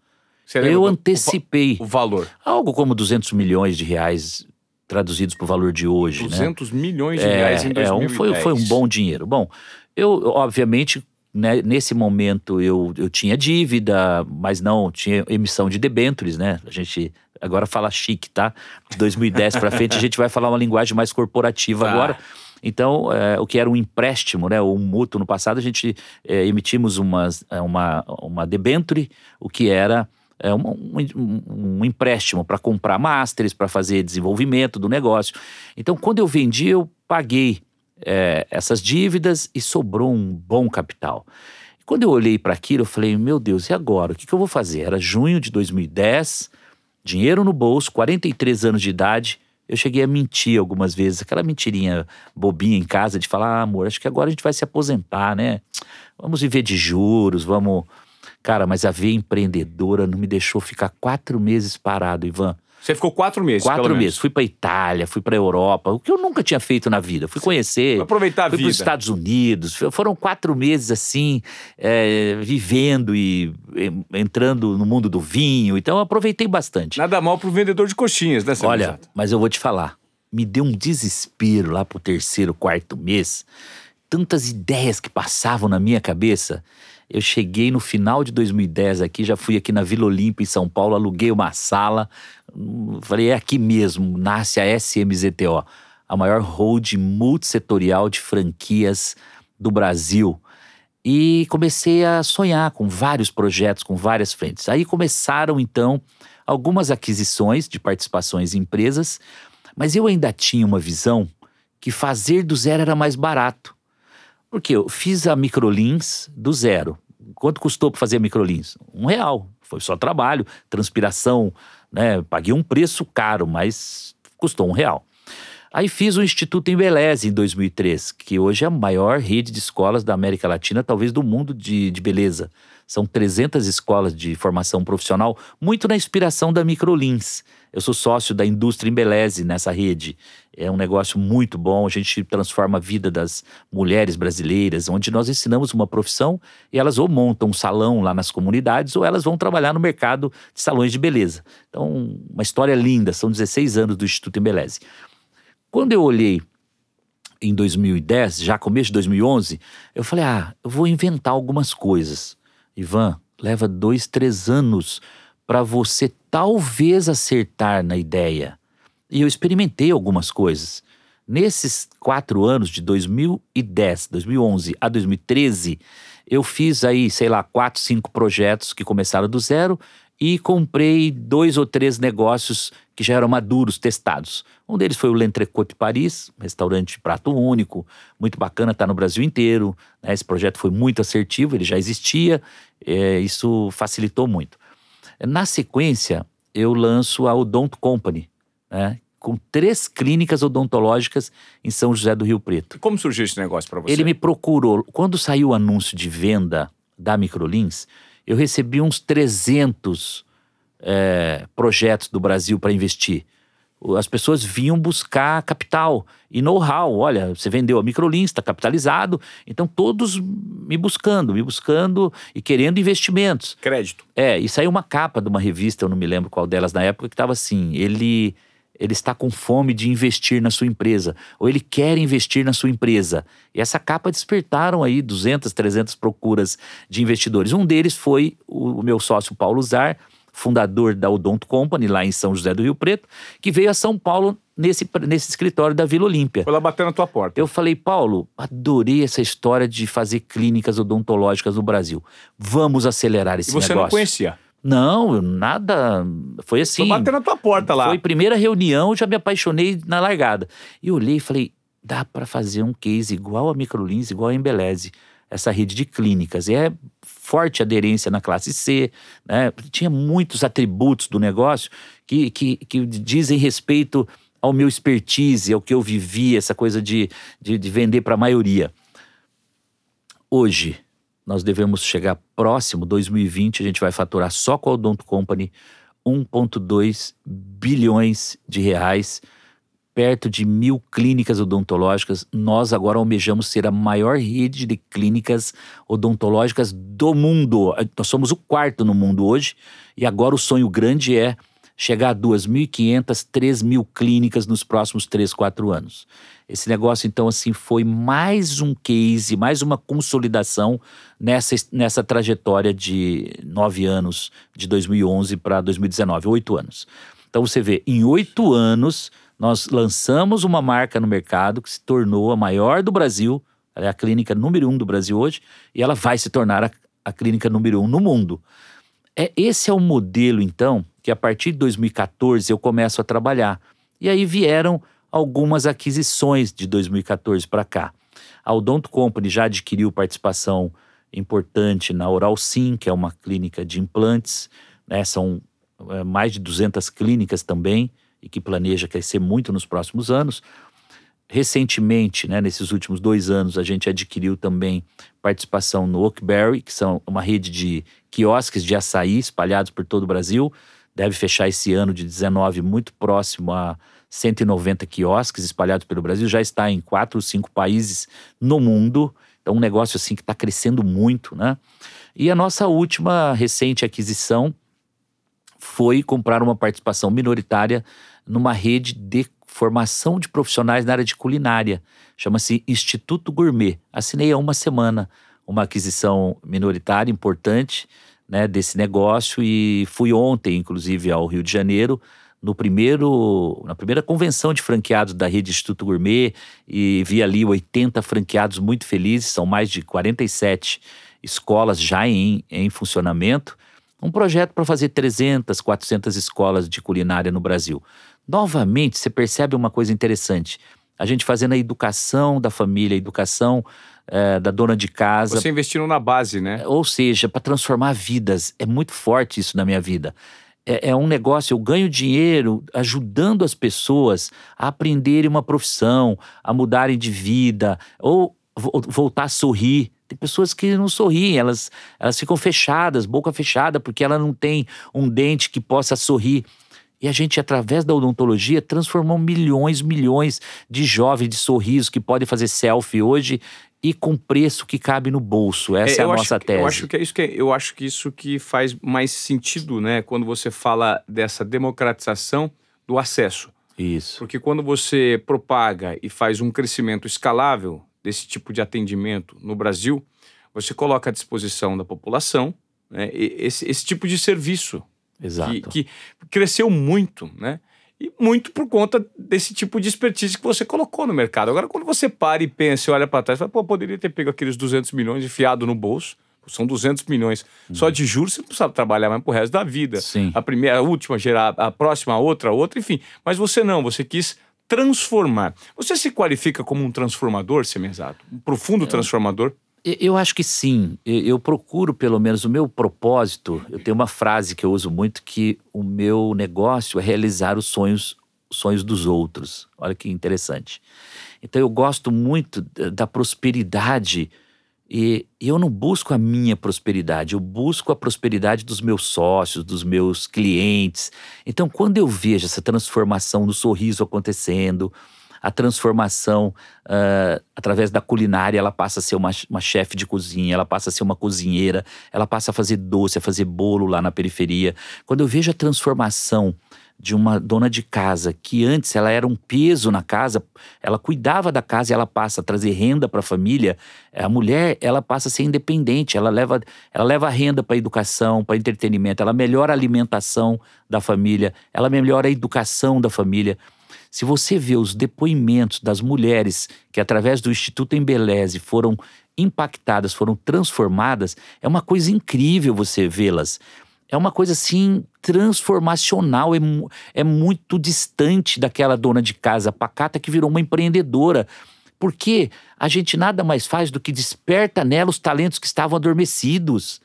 [SPEAKER 2] Eu
[SPEAKER 1] o-
[SPEAKER 2] antecipei
[SPEAKER 1] O, valor.
[SPEAKER 2] algo como 200 milhões de reais traduzidos para o valor de hoje, né?
[SPEAKER 1] 200 milhões de reais em
[SPEAKER 2] É,
[SPEAKER 1] 2010.
[SPEAKER 2] um, foi, foi um bom dinheiro. Bom, eu, obviamente, né, nesse momento eu, eu tinha dívida, mas não tinha emissão de debêntures, né? A gente agora fala chique, tá? De 2010 para frente a gente vai falar uma linguagem mais corporativa
[SPEAKER 1] Tá.
[SPEAKER 2] agora. Então, é, o que era um empréstimo, né, ou um mútuo no passado, a gente é, emitimos umas, é, uma, uma debenture, o que era é, um, um- um empréstimo para comprar masters, para fazer desenvolvimento do negócio. Então, quando eu vendi, eu paguei é, essas dívidas e sobrou um bom capital. Quando eu olhei para aquilo, eu falei: meu Deus, e agora? O que, que eu vou fazer? Era junho de 2010, dinheiro no bolso, 43 anos de idade. Eu cheguei a mentir algumas vezes, aquela mentirinha bobinha em casa de falar: ah, amor, acho que agora a gente vai se aposentar, né? Vamos viver de juros, vamos. Cara, mas a veia empreendedora não me deixou ficar quatro meses parado, Ivan.
[SPEAKER 1] Você ficou quatro meses,
[SPEAKER 2] Quatro
[SPEAKER 1] pelo menos.
[SPEAKER 2] meses. Fui pra Itália, fui pra Europa, o que eu nunca tinha feito na vida. Fui conhecer.
[SPEAKER 1] Foi aproveitar a
[SPEAKER 2] fui
[SPEAKER 1] vida.
[SPEAKER 2] pros Estados Unidos. Foram quatro meses assim, é, vivendo e entrando no mundo do vinho. Então eu aproveitei bastante.
[SPEAKER 1] Nada mal pro vendedor de coxinhas, né,
[SPEAKER 2] Olha,
[SPEAKER 1] Exato?
[SPEAKER 2] mas eu vou te falar. Me deu um desespero lá pro terceiro, quarto mês. Tantas ideias que passavam na minha cabeça. Eu cheguei no final de 2010 aqui, já fui aqui na Vila Olímpia, em São Paulo, aluguei uma sala. Falei, é aqui mesmo, nasce a SMZTO, a maior hold multissetorial de franquias do Brasil. E comecei a sonhar com vários projetos, com várias frentes. Aí começaram, então, algumas aquisições de participações em empresas, mas eu ainda tinha uma visão que fazer do zero era mais barato. Porque eu fiz a Microlins do zero. Quanto custou para fazer a Microlins? Um real. Foi só trabalho, transpiração, né? Paguei um preço caro, mas custou um real. Aí fiz o Instituto Embeleze em 2003, que hoje é a maior rede de escolas da América Latina, talvez do mundo de, de beleza. São 300 escolas de formação profissional, muito na inspiração da Microlins. Eu sou sócio da indústria Embeleze nessa rede. É um negócio muito bom, a gente transforma a vida das mulheres brasileiras, onde nós ensinamos uma profissão e elas ou montam um salão lá nas comunidades ou elas vão trabalhar no mercado de salões de beleza. Então, uma história linda, são 16 anos do Instituto Embeleze. Quando eu olhei em 2010, já começo de 2011, eu falei: ah, eu vou inventar algumas coisas. Ivan, leva dois, três anos para você talvez acertar na ideia. E eu experimentei algumas coisas. Nesses quatro anos, de 2010, 2011 a 2013, eu fiz aí, sei lá, quatro, cinco projetos que começaram do zero e comprei dois ou três negócios que já eram maduros, testados. Um deles foi o L'Entrecôte Paris, restaurante de prato único, muito bacana, está no Brasil inteiro. Né? Esse projeto foi muito assertivo, ele já existia, é, isso facilitou muito. Na sequência, eu lanço a Odonto Company, né? com três clínicas odontológicas em São José do Rio Preto.
[SPEAKER 1] Como surgiu esse negócio para você?
[SPEAKER 2] Ele me procurou. Quando saiu o anúncio de venda da Microlins, eu recebi uns 300 é, projetos do Brasil para investir. As pessoas vinham buscar capital e know-how. Olha, você vendeu a Microlins, está capitalizado. Então, todos me buscando, me buscando e querendo investimentos.
[SPEAKER 1] Crédito.
[SPEAKER 2] É, e saiu uma capa de uma revista, eu não me lembro qual delas na época, que estava assim: ele ele está com fome de investir na sua empresa, ou ele quer investir na sua empresa. E essa capa despertaram aí 200, 300 procuras de investidores. Um deles foi o, meu sócio Paulo Zar, fundador da Odonto Company, lá em São José do Rio Preto, que veio a São Paulo nesse, nesse escritório da Vila Olímpia.
[SPEAKER 1] Foi lá bater na tua porta.
[SPEAKER 2] Eu falei, Paulo, adorei essa história de fazer clínicas odontológicas no Brasil. Vamos acelerar esse
[SPEAKER 1] negócio. E você
[SPEAKER 2] negócio.
[SPEAKER 1] não conhecia?
[SPEAKER 2] Não, nada. Foi assim.
[SPEAKER 1] Foi bater na tua porta lá.
[SPEAKER 2] Foi primeira reunião, já me apaixonei na largada. E olhei e falei: dá para fazer um case igual a Microlins, igual a Embeleze, essa rede de clínicas. E é forte aderência na classe C, né? Tinha muitos atributos do negócio que, que, que dizem respeito ao meu expertise, ao que eu vivi, essa coisa de, de, de vender para a maioria. Hoje, nós devemos chegar próximo, 2020, a gente vai faturar só com a Odonto Company 1,2 bilhões de reais, perto de mil clínicas odontológicas. Nós agora almejamos ser a maior rede de clínicas odontológicas do mundo. Nós somos o quarto no mundo hoje e agora o sonho grande é chegar a 2.500, 3.000 clínicas nos próximos 3, 4 anos. Esse negócio, então, assim, foi mais um case, mais uma consolidação nessa, nessa trajetória de nove anos, de 2011 para 2019, oito anos. Então, você vê, em oito anos, nós lançamos uma marca no mercado que se tornou a maior do Brasil, ela é a clínica número um do Brasil hoje, e ela vai se tornar a, a clínica número um no mundo. É, esse é o modelo, então, que a partir de 2014 eu começo a trabalhar. E aí vieram algumas aquisições de 2014 para cá. A Odonto Company já adquiriu participação importante na Oral Sim, que é uma clínica de implantes, né? são é, mais de 200 clínicas também e que planeja crescer muito nos próximos anos. Recentemente, né, nesses últimos dois anos, a gente adquiriu também participação no Oakberry, que são uma rede de quiosques de açaí espalhados por todo o Brasil deve fechar esse ano de 19 muito próximo a 190 quiosques espalhados pelo Brasil, já está em quatro ou cinco países no mundo. Então, um negócio assim que está crescendo muito, né? E a nossa última recente aquisição foi comprar uma participação minoritária numa rede de formação de profissionais na área de culinária. Chama-se Instituto Gourmet. Assinei há uma semana uma aquisição minoritária importante né, desse negócio e fui ontem, inclusive, ao Rio de Janeiro, no primeiro, na primeira convenção de franqueados da rede Instituto Gourmet e vi ali 80 franqueados muito felizes, são mais de 47 escolas já em, em funcionamento. Um projeto para fazer 300, 400 escolas de culinária no Brasil. Novamente, você percebe uma coisa interessante. A gente fazendo a educação da família, a educação é, da dona de casa.
[SPEAKER 1] Você investindo na base, né?
[SPEAKER 2] Ou seja, para transformar vidas. É muito forte isso na minha vida. É, é, um negócio, eu ganho dinheiro ajudando as pessoas a aprenderem uma profissão, a mudarem de vida, ou voltar a sorrir. Tem pessoas que não sorriem, elas, elas ficam fechadas, boca fechada, porque ela não tem um dente que possa sorrir. E a gente, através da odontologia, transformou milhões, milhões de jovens de sorrisos que podem fazer selfie hoje e com preço que cabe no bolso. Essa é, é a nossa
[SPEAKER 1] acho,
[SPEAKER 2] tese.
[SPEAKER 1] Eu acho que é isso que é, eu acho que isso que faz mais sentido, né, quando você fala dessa democratização do acesso.
[SPEAKER 2] Isso.
[SPEAKER 1] Porque quando você propaga e faz um crescimento escalável desse tipo de atendimento no Brasil, você coloca à disposição da população né? esse, esse tipo de serviço.
[SPEAKER 2] Exato.
[SPEAKER 1] Que, que cresceu muito, né? E muito por conta desse tipo de expertise que você colocou no mercado. Agora, quando você para e pensa e olha para trás, fala, pô, poderia ter pego aqueles 200 milhões enfiado no bolso. São 200 milhões. Uhum. Só de juros você não precisa trabalhar mais pro resto da vida.
[SPEAKER 2] Sim.
[SPEAKER 1] A primeira, a última, gerar a próxima, a outra, a outra, enfim. Mas você não, você quis transformar. Você se qualifica como um transformador, Semenzato? Um profundo é. transformador?
[SPEAKER 2] Eu acho que sim. Eu procuro, pelo menos, o meu propósito. Eu tenho uma frase que eu uso muito que o meu negócio é realizar os sonhos, os sonhos dos outros. Olha que interessante. Então eu gosto muito da prosperidade e eu não busco a minha prosperidade, eu busco a prosperidade dos meus sócios, dos meus clientes. Então, quando eu vejo essa transformação no sorriso acontecendo, a transformação uh, através da culinária, ela passa a ser uma, uma chefe de cozinha, ela passa a ser uma cozinheira, ela passa a fazer doce, a fazer bolo lá na periferia. Quando eu vejo a transformação de uma dona de casa que antes ela era um peso na casa, ela cuidava da casa e ela passa a trazer renda para a família. A mulher, ela passa a ser independente, ela leva, ela leva renda para educação, para entretenimento, ela melhora a alimentação da família, ela melhora a educação da família. Se você vê os depoimentos das mulheres que, através do Instituto Embeleze, foram impactadas, foram transformadas, é uma coisa incrível você vê-las. É uma coisa assim transformacional, é, é muito distante daquela dona de casa pacata que virou uma empreendedora. Porque a gente nada mais faz do que desperta nela os talentos que estavam adormecidos.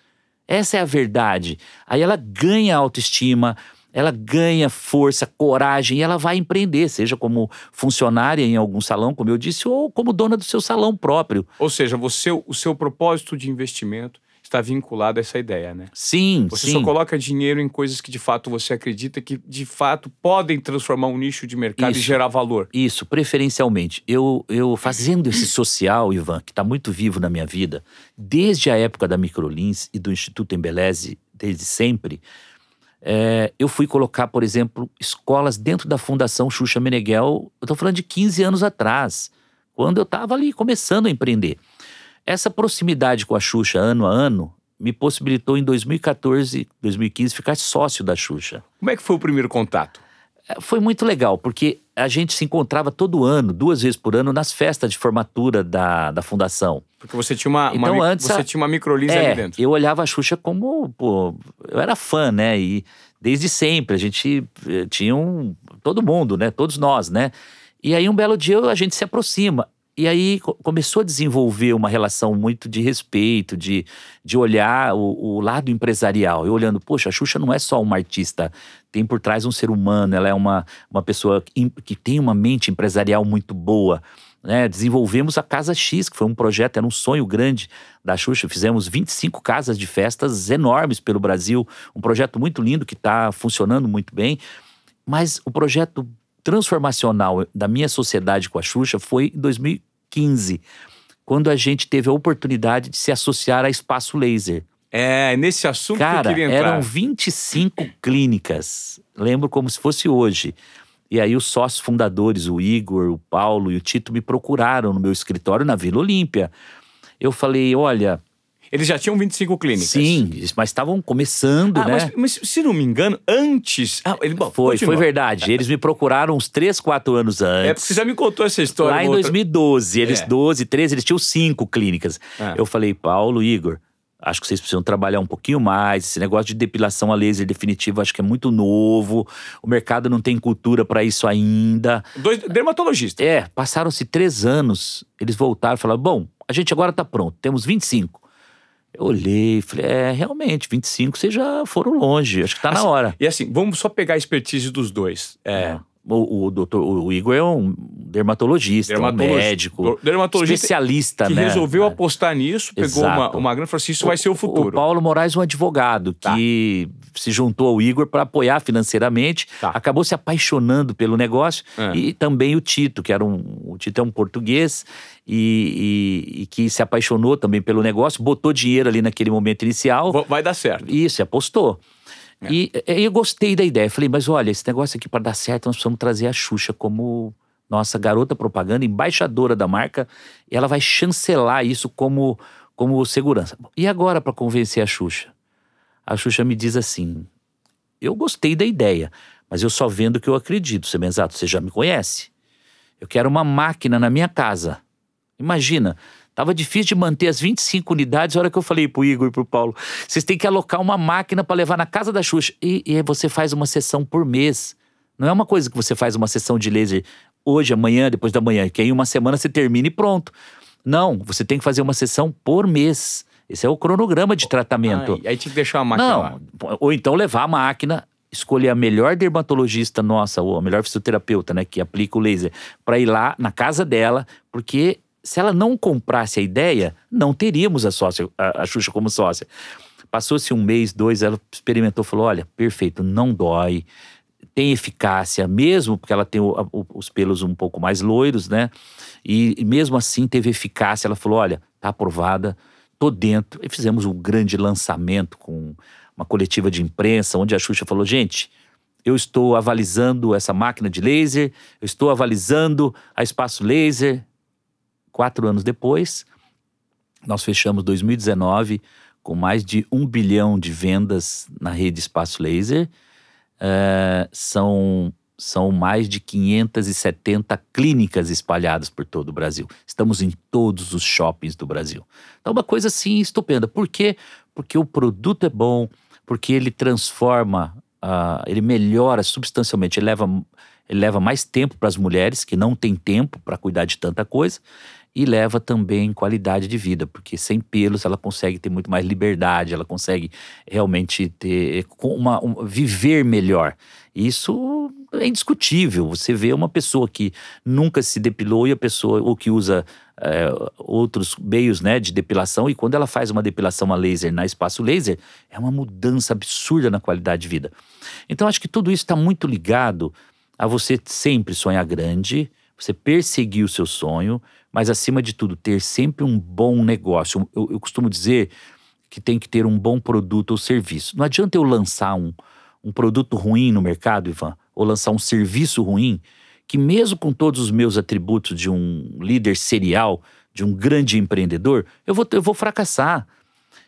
[SPEAKER 2] Essa é a verdade. Aí ela ganha autoestima, ela ganha força, coragem e ela vai empreender, seja como funcionária em algum salão, como eu disse, ou como dona do seu salão próprio.
[SPEAKER 1] Ou seja, você, o seu propósito de investimento está vinculado a essa ideia, né?
[SPEAKER 2] Sim,
[SPEAKER 1] Você
[SPEAKER 2] sim.
[SPEAKER 1] só coloca dinheiro em coisas que de fato você acredita que de fato podem transformar um nicho de mercado
[SPEAKER 2] Isso.
[SPEAKER 1] e gerar valor.
[SPEAKER 2] Isso, preferencialmente. Eu, eu fazendo esse social, Ivan, que está muito vivo na minha vida, desde a época da Microlins e do Instituto Embeleze, desde sempre, é, eu fui colocar, por exemplo, escolas dentro da Fundação Xuxa Meneghel, eu estou falando de 15 anos atrás, quando eu estava ali começando a empreender. Essa proximidade com a Xuxa ano a ano me possibilitou em 2014, 2015 ficar sócio da Xuxa.
[SPEAKER 1] Como é que foi o primeiro contato?
[SPEAKER 2] Foi muito legal, porque a gente se encontrava todo ano, duas vezes por ano, nas festas de formatura da, da fundação.
[SPEAKER 1] Porque você tinha uma, então, uma, antes, você tinha uma microlisa
[SPEAKER 2] é,
[SPEAKER 1] ali dentro.
[SPEAKER 2] Eu olhava a Xuxa como, pô, eu era fã, né? E desde sempre a gente eh, tinha um. Todo mundo, né? Todos nós, né? E aí um belo dia a gente se aproxima. E aí começou a desenvolver uma relação muito de respeito, de, de olhar o, o, lado empresarial. E olhando, poxa, a Xuxa não é só uma artista, tem por trás um ser humano, ela é uma, uma pessoa que, tem uma mente empresarial muito boa. Né? Desenvolvemos a Casa X, que foi um projeto, era um sonho grande da Xuxa. Fizemos 25 casas de festas enormes pelo Brasil, um projeto muito lindo que está funcionando muito bem. Mas o projeto transformacional da minha sociedade com a Xuxa foi em 2015, quando a gente teve a oportunidade de se associar a Espaço Laser.
[SPEAKER 1] É, nesse assunto
[SPEAKER 2] Cara,
[SPEAKER 1] que eu queria entrar.
[SPEAKER 2] eram 25 clínicas, lembro como se fosse hoje. E aí os sócios fundadores, o Igor, o Paulo e o Tito me procuraram no meu escritório na Vila Olímpia. Eu falei, olha,
[SPEAKER 1] eles já tinham 25 clínicas.
[SPEAKER 2] Sim, mas estavam começando,
[SPEAKER 1] ah,
[SPEAKER 2] né?
[SPEAKER 1] Mas, mas, se não me engano, antes. Ah, ele, bom,
[SPEAKER 2] foi,
[SPEAKER 1] continua.
[SPEAKER 2] foi verdade. Eles me procuraram uns 3, 4 anos antes.
[SPEAKER 1] É porque você já me contou essa história.
[SPEAKER 2] Lá em
[SPEAKER 1] outra...
[SPEAKER 2] 2012, eles
[SPEAKER 1] É.
[SPEAKER 2] 12, 13, eles tinham cinco clínicas.
[SPEAKER 1] Ah.
[SPEAKER 2] Eu falei, Paulo, Igor, acho que vocês precisam trabalhar um pouquinho mais. Esse negócio de depilação a laser definitiva acho que é muito novo. O mercado não tem cultura para isso ainda.
[SPEAKER 1] Dois dermatologistas.
[SPEAKER 2] É, passaram-se três anos, eles voltaram e falaram: bom, a gente agora tá pronto, temos 25. Eu olhei e falei: é, realmente, 25 vocês já foram longe, acho que tá na
[SPEAKER 1] Assim,
[SPEAKER 2] hora.
[SPEAKER 1] E assim, vamos só pegar a expertise dos dois. É.
[SPEAKER 2] O, o doutor, o Igor é um dermatologista, um médico,
[SPEAKER 1] dermatologista
[SPEAKER 2] especialista,
[SPEAKER 1] que
[SPEAKER 2] né?
[SPEAKER 1] resolveu
[SPEAKER 2] É.
[SPEAKER 1] apostar nisso, pegou uma,
[SPEAKER 2] Exato.
[SPEAKER 1] uma grana e falou assim: isso vai ser o futuro.
[SPEAKER 2] O Paulo Moraes, um advogado
[SPEAKER 1] Tá.
[SPEAKER 2] que se juntou ao Igor para apoiar financeiramente,
[SPEAKER 1] Tá.
[SPEAKER 2] acabou se apaixonando pelo negócio
[SPEAKER 1] É.
[SPEAKER 2] e também o Tito, que era um, o Tito é um português e, e- e que se apaixonou também pelo negócio, botou dinheiro ali naquele momento inicial.
[SPEAKER 1] Va- Vai dar certo.
[SPEAKER 2] Isso, apostou.
[SPEAKER 1] É.
[SPEAKER 2] E, e eu gostei da ideia. Falei, mas olha, esse negócio aqui para dar certo, nós precisamos trazer a Xuxa como nossa garota propaganda, embaixadora da marca. E ela vai chancelar isso como, como segurança. E agora para convencer a Xuxa? a Xuxa me diz assim: Eu gostei da ideia, mas eu só vendo que eu acredito. Você, exato, você já me conhece. Eu quero uma máquina na minha casa. Imagina, Tava difícil de manter as 25 unidades. A hora que eu falei pro Igor e pro Paulo, vocês têm que alocar uma máquina para levar na casa da Xuxa. E, e aí você faz uma sessão por mês. Não é uma coisa que você faz uma sessão de laser hoje, amanhã, depois da manhã, que em uma semana você termina e pronto. Não, você tem que fazer uma sessão por mês. Esse é o cronograma de tratamento.
[SPEAKER 1] Ah, aí tinha que deixar a máquina
[SPEAKER 2] Não,
[SPEAKER 1] lá.
[SPEAKER 2] ou então levar a máquina, escolher a melhor dermatologista nossa, ou a melhor fisioterapeuta, né, que aplica o laser, para ir lá na casa dela, porque se ela não comprasse a ideia, não teríamos a, sócia, a, a Xuxa como sócia. Passou-se um mês, dois, ela experimentou, falou: olha, perfeito, não dói, tem eficácia, mesmo porque ela tem o, o, os pelos um pouco mais loiros, né? E, e, mesmo assim teve eficácia. Ela falou: olha, tá aprovada, tô dentro. E fizemos um grande lançamento com uma coletiva de imprensa, onde a Xuxa falou: gente, eu estou avalizando essa máquina de laser, eu estou avalizando a espaço laser. Quatro anos depois, nós fechamos 2019 com mais de um bilhão de vendas na rede Espaço Laser. Uh, são, são mais de 570 clínicas espalhadas por todo o Brasil. Estamos em todos os shoppings do Brasil. Então, uma coisa assim estupenda. Por quê? Porque o produto é bom, porque ele transforma, uh, ele melhora substancialmente, ele leva, ele leva mais tempo para as mulheres que não têm tempo para cuidar de tanta coisa e leva também qualidade de vida, porque sem pelos ela consegue ter muito mais liberdade, ela consegue realmente ter uma, uma viver melhor. Isso é indiscutível. Você vê uma pessoa que nunca se depilou e a pessoa ou que usa é, outros meios né, de depilação e quando ela faz uma depilação a laser na espaço laser é uma mudança absurda na qualidade de vida. Então acho que tudo isso está muito ligado a você sempre sonhar grande, você perseguir o seu sonho, mas acima de tudo, ter sempre um bom negócio. Eu, eu, costumo dizer que tem que ter um bom produto ou serviço. Não adianta eu lançar um, um produto ruim no mercado, Ivan, ou lançar um serviço ruim, que mesmo com todos os meus atributos de um líder serial, de um grande empreendedor, eu vou, eu vou fracassar.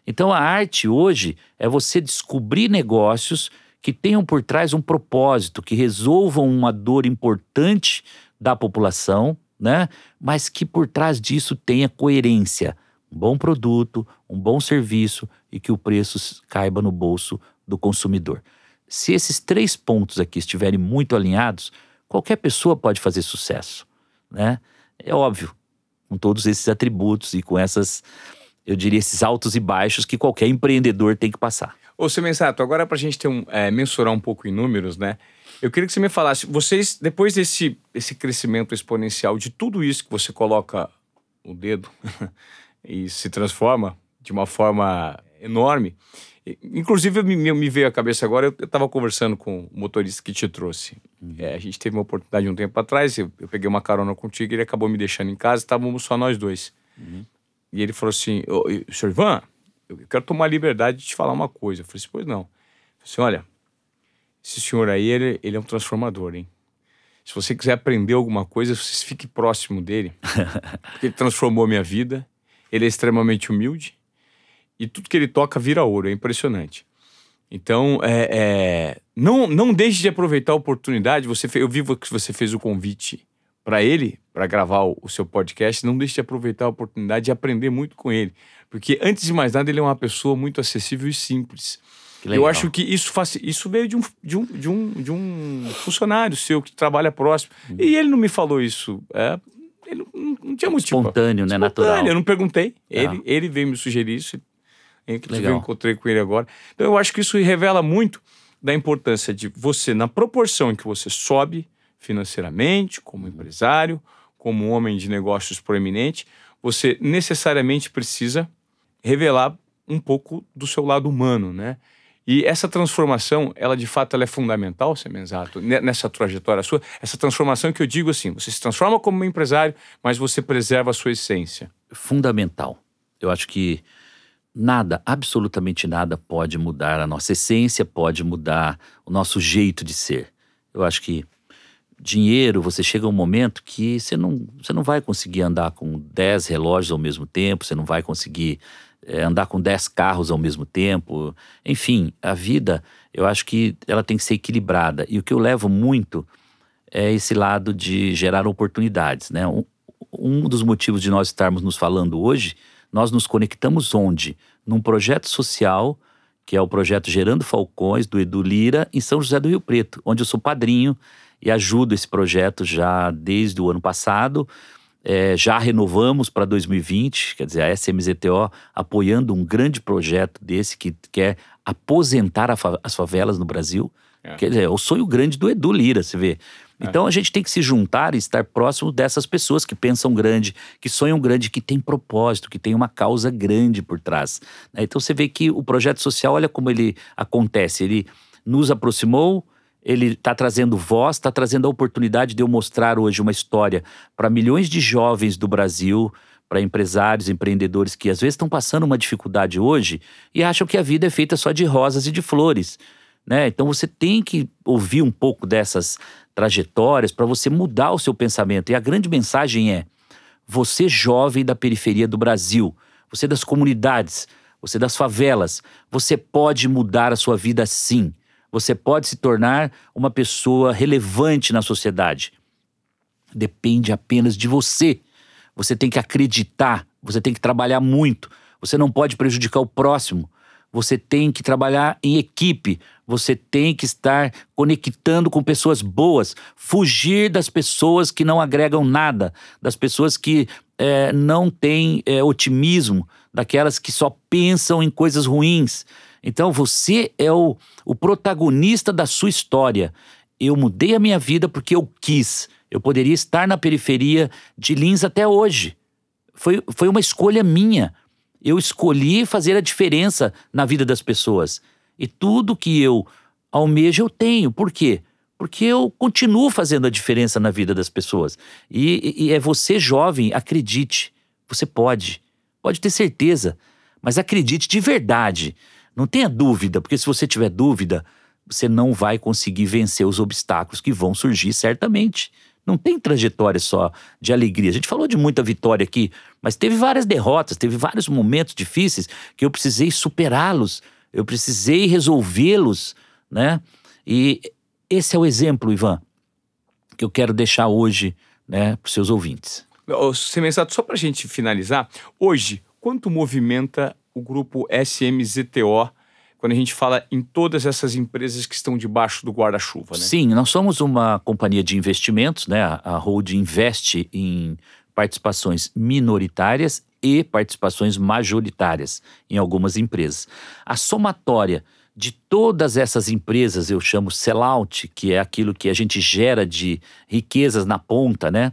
[SPEAKER 2] Então a arte hoje é você descobrir negócios que tenham por trás um propósito, que resolvam uma dor importante da população né? Mas que por trás disso tenha coerência, um bom produto, um bom serviço e que o preço caiba no bolso do consumidor. Se esses três pontos aqui estiverem muito alinhados, qualquer pessoa pode fazer sucesso, né? É óbvio, com todos esses atributos e com essas, eu diria, esses altos e baixos que qualquer empreendedor tem que passar.
[SPEAKER 1] Ô, Semensato, agora para a gente ter um, é, mensurar um pouco em números, né? Eu queria que você me falasse, vocês, depois desse esse crescimento exponencial de tudo isso que você coloca o dedo e se transforma de uma forma enorme, inclusive me, me veio à cabeça agora, eu estava conversando com o motorista que te trouxe. Uhum. É, a gente teve uma oportunidade um tempo atrás, eu, eu, peguei uma carona contigo, ele acabou me deixando em casa, estávamos só nós dois. Uhum. E ele falou assim, ô, senhor Ivan, eu quero tomar a liberdade de te falar uma coisa. Eu falei assim, pois não. Eu falei assim, olha, esse senhor aí, ele, ele é um transformador, hein? Se você quiser aprender alguma coisa, você fique próximo dele. porque ele transformou a minha vida. Ele é extremamente humilde. E tudo que ele toca vira ouro. É impressionante. Então, é, é, não, não deixe de aproveitar a oportunidade. Você, eu vi que você fez o convite para ele, para gravar o, o, seu podcast. Não deixe de aproveitar a oportunidade de aprender muito com ele. Porque, antes de mais nada, ele é uma pessoa muito acessível e simples. Eu acho que isso, faz, isso veio de um, de, um, de, um, de um funcionário seu que trabalha próximo. Hum. E ele não me falou isso. É, ele não, não tinha motivo.
[SPEAKER 2] Espontâneo, né? Natural.
[SPEAKER 1] Eu não perguntei. Ah. Ele, ele veio me sugerir isso. Inclusive, eu encontrei com ele agora. Então, eu acho que isso revela muito da importância de você, na proporção em que você sobe financeiramente, como empresário, como homem de negócios proeminente, você necessariamente precisa revelar um pouco do seu lado humano, né? E essa transformação, ela de fato ela é fundamental, Semenzato, nessa trajetória sua. Essa transformação que eu digo assim, você se transforma como um empresário, mas você preserva a sua essência.
[SPEAKER 2] Fundamental. Eu acho que nada, absolutamente nada pode mudar a nossa essência, pode mudar o nosso jeito de ser. Eu acho que dinheiro, você chega a um momento que você não, você não vai conseguir andar com 10 relógios ao mesmo tempo, você não vai conseguir é, andar com 10 carros ao mesmo tempo. Enfim, a vida, eu acho que ela tem que ser equilibrada. E o que eu levo muito é esse lado de gerar oportunidades, né? Um, um dos motivos de nós estarmos nos falando hoje, nós nos conectamos onde? Num projeto social, que é o projeto Gerando Falcões, do Edu Lira, em São José do Rio Preto, onde eu sou padrinho e ajudo esse projeto já desde o ano passado. É, já renovamos para 2020, quer dizer, a SMZTO apoiando um grande projeto desse que quer aposentar fa as favelas no Brasil. É. Quer dizer, é o sonho grande do Edu Lira, você vê. É. Então a gente tem que se juntar e estar próximo dessas pessoas que pensam grande, que sonham grande, que têm propósito, que têm uma causa grande por trás. Né? Então você vê que o projeto social, olha como ele acontece. Ele nos aproximou, ele está trazendo voz, está trazendo a oportunidade de eu mostrar hoje uma história para milhões de jovens do Brasil, para empresários, empreendedores que às vezes estão passando uma dificuldade hoje e acham que a vida é feita só de rosas e de flores. Né? Então você tem que ouvir um pouco dessas trajetórias para você mudar o seu pensamento. E a grande mensagem é: você jovem da periferia do Brasil, você das comunidades, você das favelas, você pode mudar a sua vida sim. Você pode se tornar uma pessoa relevante na sociedade. Depende apenas de você. Você tem que acreditar, você tem que trabalhar muito, você não pode prejudicar o próximo. Você tem que trabalhar em equipe, você tem que estar conectando com pessoas boas, fugir das pessoas que não agregam nada, das pessoas que é, não têm é, otimismo, daquelas que só pensam em coisas ruins. Então você é o, o protagonista da sua história. Eu mudei a minha vida porque eu quis. Eu poderia estar na periferia de Lins até hoje. Foi, foi uma escolha minha. Eu escolhi fazer a diferença na vida das pessoas. E tudo que eu almejo eu tenho. Por quê? Porque eu continuo fazendo a diferença na vida das pessoas. E, e é você, jovem, acredite. Você pode. Pode ter certeza. Mas acredite de verdade. Não tenha dúvida, porque se você tiver dúvida, você não vai conseguir vencer os obstáculos que vão surgir certamente. Não tem trajetória só de alegria. A gente falou de muita vitória aqui, mas teve várias derrotas, teve vários momentos difíceis que eu precisei superá-los, eu precisei resolvê-los, né? E esse é o exemplo, Ivan, que eu quero deixar hoje, né, para os seus ouvintes.
[SPEAKER 1] Semensato, só para a gente finalizar, hoje, quanto movimenta o grupo SMZTO quando a gente fala em todas essas empresas que estão debaixo do guarda-chuva, né?
[SPEAKER 2] Sim, nós somos uma companhia de investimentos, né? A Hold investe em participações minoritárias e participações majoritárias em algumas empresas. A somatória de todas essas empresas, eu chamo sellout, que é aquilo que a gente gera de riquezas na ponta, né?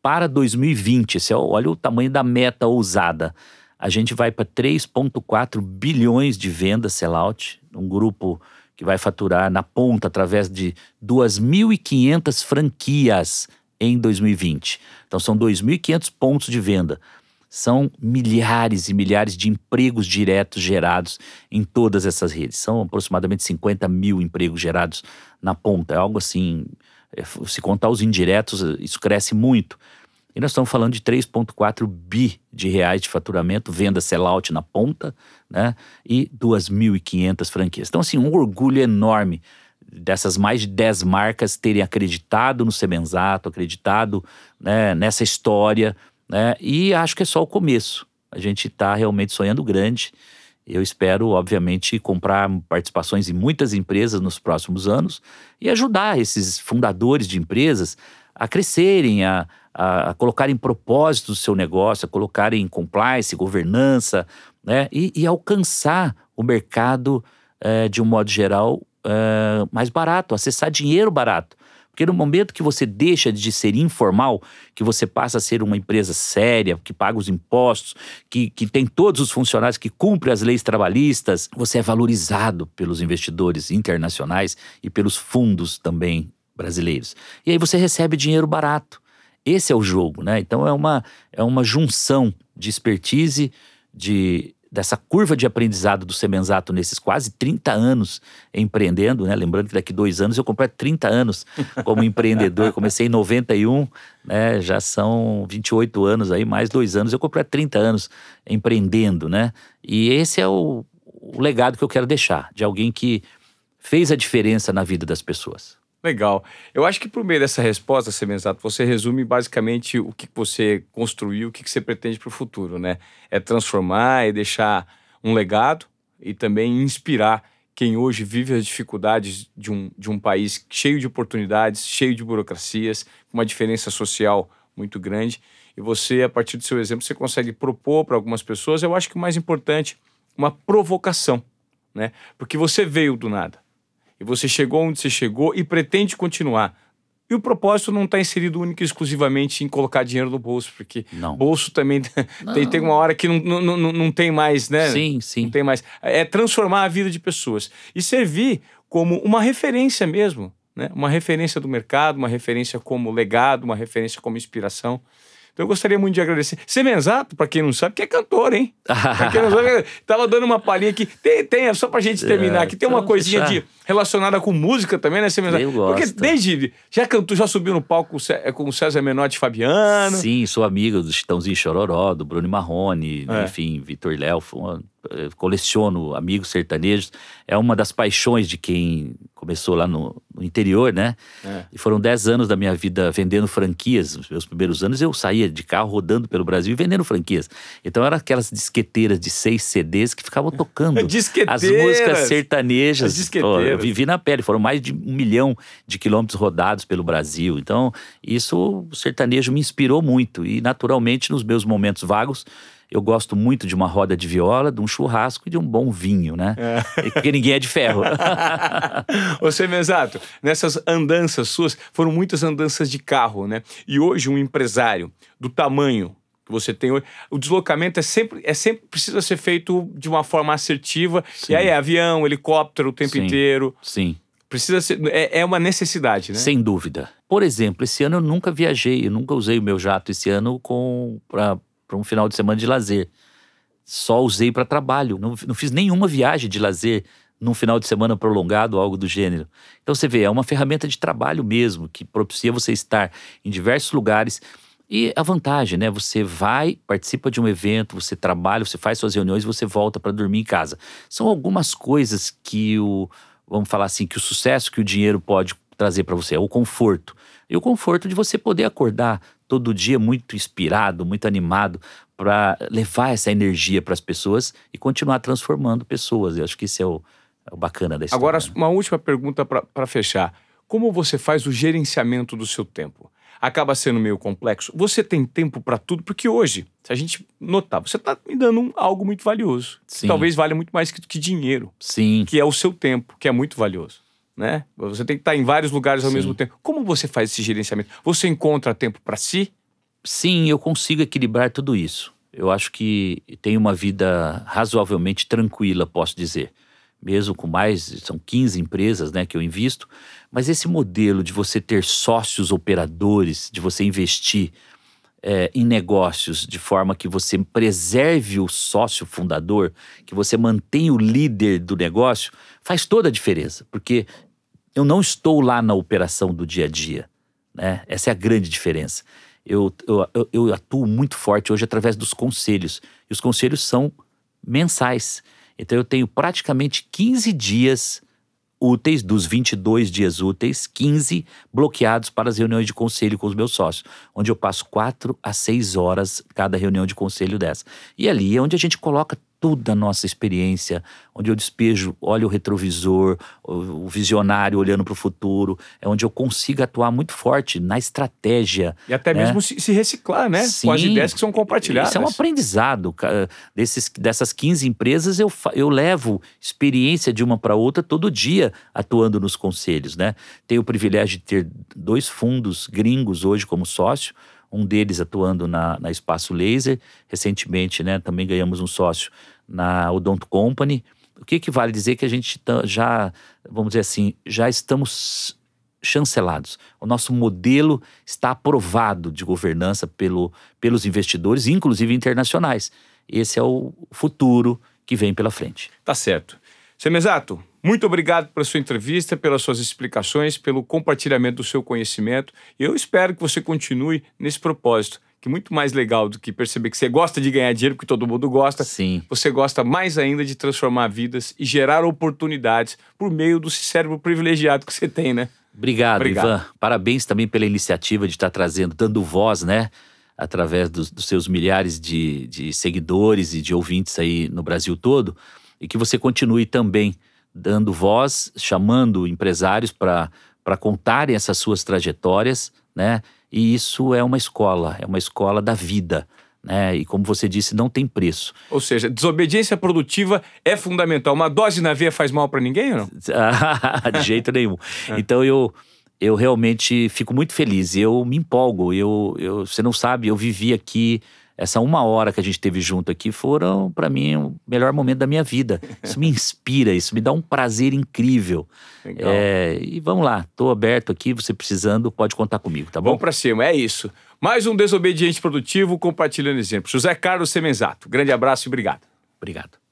[SPEAKER 2] Para 2020, esse é, olha o tamanho da meta ousada a gente vai para 3,4 bilhões de vendas sellout, um grupo que vai faturar na ponta através de 2.500 franquias em 2020. Então são 2.500 pontos de venda. São milhares e milhares de empregos diretos gerados em todas essas redes. São aproximadamente 50 mil empregos gerados na ponta. É algo assim, é, se contar os indiretos, isso cresce muito. E nós estamos falando de 3,4 bi de reais de faturamento, venda sellout na ponta, né? E 2.500 franquias. Então, assim, um orgulho enorme dessas mais de 10 marcas terem acreditado no Semenzato, acreditado né, nessa história, né? E acho que é só o começo. A gente está realmente sonhando grande. Eu espero, obviamente, comprar participações em muitas empresas nos próximos anos e ajudar esses fundadores de empresas a crescerem, a, a, a colocar em propósito o seu negócio, a colocar em compliance, governança, né? E, e alcançar o mercado é, de um modo geral é, mais barato, acessar dinheiro barato. Porque no momento que você deixa de ser informal, que você passa a ser uma empresa séria, que paga os impostos, que, que tem todos os funcionários, que cumpre as leis trabalhistas, você é valorizado pelos investidores internacionais e pelos fundos também brasileiros. E aí você recebe dinheiro barato. Esse é o jogo, né? Então é uma, é uma junção de expertise, de dessa curva de aprendizado do Semenzato nesses quase 30 anos empreendendo, né? Lembrando que daqui dois anos eu completo 30 anos como empreendedor. Comecei em 91, né? Já são 28 anos aí, mais dois anos eu completo 30 anos empreendendo, né? E esse é o, o legado que eu quero deixar de alguém que fez a diferença na vida das pessoas.
[SPEAKER 1] Legal. Eu acho que por meio dessa resposta, Semenzato, você resume basicamente o que você construiu, o que você pretende para o futuro, né? É transformar, é deixar um legado e também inspirar quem hoje vive as dificuldades de um, de um país cheio de oportunidades, cheio de burocracias, com uma diferença social muito grande. E você, a partir do seu exemplo, você consegue propor para algumas pessoas, eu acho que o mais importante, uma provocação, né? Porque você veio do nada e você chegou onde você chegou e pretende continuar. E o propósito não está inserido único e exclusivamente em colocar dinheiro no bolso, porque
[SPEAKER 2] não.
[SPEAKER 1] bolso também tem, tem uma hora que não, não, não, não tem mais, né?
[SPEAKER 2] Sim, sim.
[SPEAKER 1] Não tem mais. É transformar a vida de pessoas e servir como uma referência mesmo, né? Uma referência do mercado, uma referência como legado, uma referência como inspiração. Então eu gostaria muito de agradecer. Semenzato, para quem não sabe, que é cantor, hein? pra quem não sabe, tava dando uma palhinha aqui. Tem, tem só pra gente terminar aqui, tem uma coisinha de, relacionada com música também, né?
[SPEAKER 2] Eu gosto.
[SPEAKER 1] Porque desde. Já cantou, já subiu no palco com o César Menotti e Fabiano.
[SPEAKER 2] Sim, sou amigo do Chitãozinho Chororó, do Bruno Marrone, é. enfim, Vitor Léo. Coleciono amigos sertanejos. É uma das paixões de quem começou lá no, no interior, né? É. E foram 10 anos da minha vida vendendo franquias. Nos meus primeiros anos eu saía de carro rodando pelo Brasil e vendendo franquias. Então eram aquelas disqueteiras de seis CDs que ficavam tocando as músicas sertanejas. As Pô, eu vivi na pele. Foram mais de um milhão de quilômetros rodados pelo Brasil. Então isso, o sertanejo me inspirou muito. E naturalmente, nos meus momentos vagos, eu gosto muito de uma roda de viola, de um churrasco e de um bom vinho, né? É. Porque ninguém é de ferro.
[SPEAKER 1] Você, exato. Nessas andanças suas, foram muitas andanças de carro, né? E hoje um empresário do tamanho que você tem hoje, o deslocamento é sempre, é sempre precisa ser feito de uma forma assertiva. Sim. E aí é avião, helicóptero o tempo
[SPEAKER 2] Sim.
[SPEAKER 1] inteiro.
[SPEAKER 2] Sim.
[SPEAKER 1] Precisa ser, é, é uma necessidade, né?
[SPEAKER 2] Sem dúvida. Por exemplo, esse ano eu nunca viajei, eu nunca usei o meu jato esse ano com para para um final de semana de lazer. Só usei para trabalho, não, não fiz nenhuma viagem de lazer num final de semana prolongado ou algo do gênero. Então você vê, é uma ferramenta de trabalho mesmo, que propicia você estar em diversos lugares. E a vantagem, né? Você vai, participa de um evento, você trabalha, você faz suas reuniões e você volta para dormir em casa. São algumas coisas que o, vamos falar assim, que o sucesso que o dinheiro pode trazer para você, é o conforto. E o conforto de você poder acordar todo dia muito inspirado, muito animado para levar essa energia para as pessoas e continuar transformando pessoas. Eu acho que isso é o, é o bacana da história.
[SPEAKER 1] Agora, uma última pergunta para fechar. Como você faz o gerenciamento do seu tempo? Acaba sendo meio complexo. Você tem tempo para tudo? Porque hoje, se a gente notar, você está me dando um, algo muito valioso.
[SPEAKER 2] Sim.
[SPEAKER 1] talvez valha muito mais que, que dinheiro.
[SPEAKER 2] Sim.
[SPEAKER 1] Que é o seu tempo, que é muito valioso né? Você tem que estar em vários lugares ao Sim. mesmo tempo. Como você faz esse gerenciamento? Você encontra tempo para si?
[SPEAKER 2] Sim, eu consigo equilibrar tudo isso. Eu acho que tenho uma vida razoavelmente tranquila, posso dizer. Mesmo com mais, são 15 empresas né, que eu invisto, mas esse modelo de você ter sócios operadores, de você investir é, em negócios de forma que você preserve o sócio fundador, que você mantenha o líder do negócio, faz toda a diferença, porque eu não estou lá na operação do dia a dia. Né? Essa é a grande diferença. Eu, eu, eu atuo muito forte hoje através dos conselhos, e os conselhos são mensais. Então eu tenho praticamente 15 dias úteis, dos 22 dias úteis, 15 bloqueados para as reuniões de conselho com os meus sócios, onde eu passo 4 a 6 horas cada reunião de conselho dessa. E ali é onde a gente coloca toda a nossa experiência, onde eu despejo, olho o retrovisor, o, visionário olhando para o futuro, é onde eu consigo atuar muito forte na estratégia.
[SPEAKER 1] E até
[SPEAKER 2] né?
[SPEAKER 1] mesmo se, reciclar, né?
[SPEAKER 2] Sim,
[SPEAKER 1] Com as ideias que são compartilhadas.
[SPEAKER 2] Isso é um aprendizado. Desses, dessas 15 empresas, eu, eu levo experiência de uma para outra todo dia atuando nos conselhos, né? Tenho o privilégio de ter dois fundos gringos hoje como sócio, um deles atuando na, na Espaço Laser. Recentemente, né, também ganhamos um sócio na Odonto Company. O que, que vale dizer que a gente tá, já, vamos dizer assim, já estamos chancelados. O nosso modelo está aprovado de governança pelo, pelos investidores, inclusive internacionais. esse é o futuro que vem pela frente.
[SPEAKER 1] Tá certo. Semesato, muito obrigado pela sua entrevista, pelas suas explicações, pelo compartilhamento do seu conhecimento. Eu espero que você continue nesse propósito, que é muito mais legal do que perceber que você gosta de ganhar dinheiro, porque todo mundo gosta.
[SPEAKER 2] Sim.
[SPEAKER 1] Você gosta mais ainda de transformar vidas e gerar oportunidades por meio do cérebro privilegiado que você tem, né?
[SPEAKER 2] Obrigado,
[SPEAKER 1] Obrigado.
[SPEAKER 2] Ivan. Parabéns também pela iniciativa de estar trazendo, dando voz, né? Através dos, dos seus milhares de, de seguidores e de ouvintes aí no Brasil todo. E que você continue também dando voz, chamando empresários para contarem essas suas trajetórias, né? E isso é uma escola, é uma escola da vida, né? E como você disse, não tem preço.
[SPEAKER 1] Ou seja, desobediência produtiva é fundamental. Uma dose na veia faz mal para ninguém ou não?
[SPEAKER 2] de jeito nenhum. Então eu, eu realmente fico muito feliz. Eu me empolgo. Eu, eu, você não sabe, eu vivi aqui. Essa uma hora que a gente teve junto aqui foram, para mim, o melhor momento da minha vida. Isso me inspira, isso me dá um prazer incrível.
[SPEAKER 1] Legal.
[SPEAKER 2] É, e vamos lá, tô aberto aqui. Você precisando, pode contar comigo, tá bom?
[SPEAKER 1] Vamos para cima, é isso. Mais um Desobediente Produtivo compartilhando exemplos. José Carlos Semenzato. Grande abraço e obrigado.
[SPEAKER 2] Obrigado.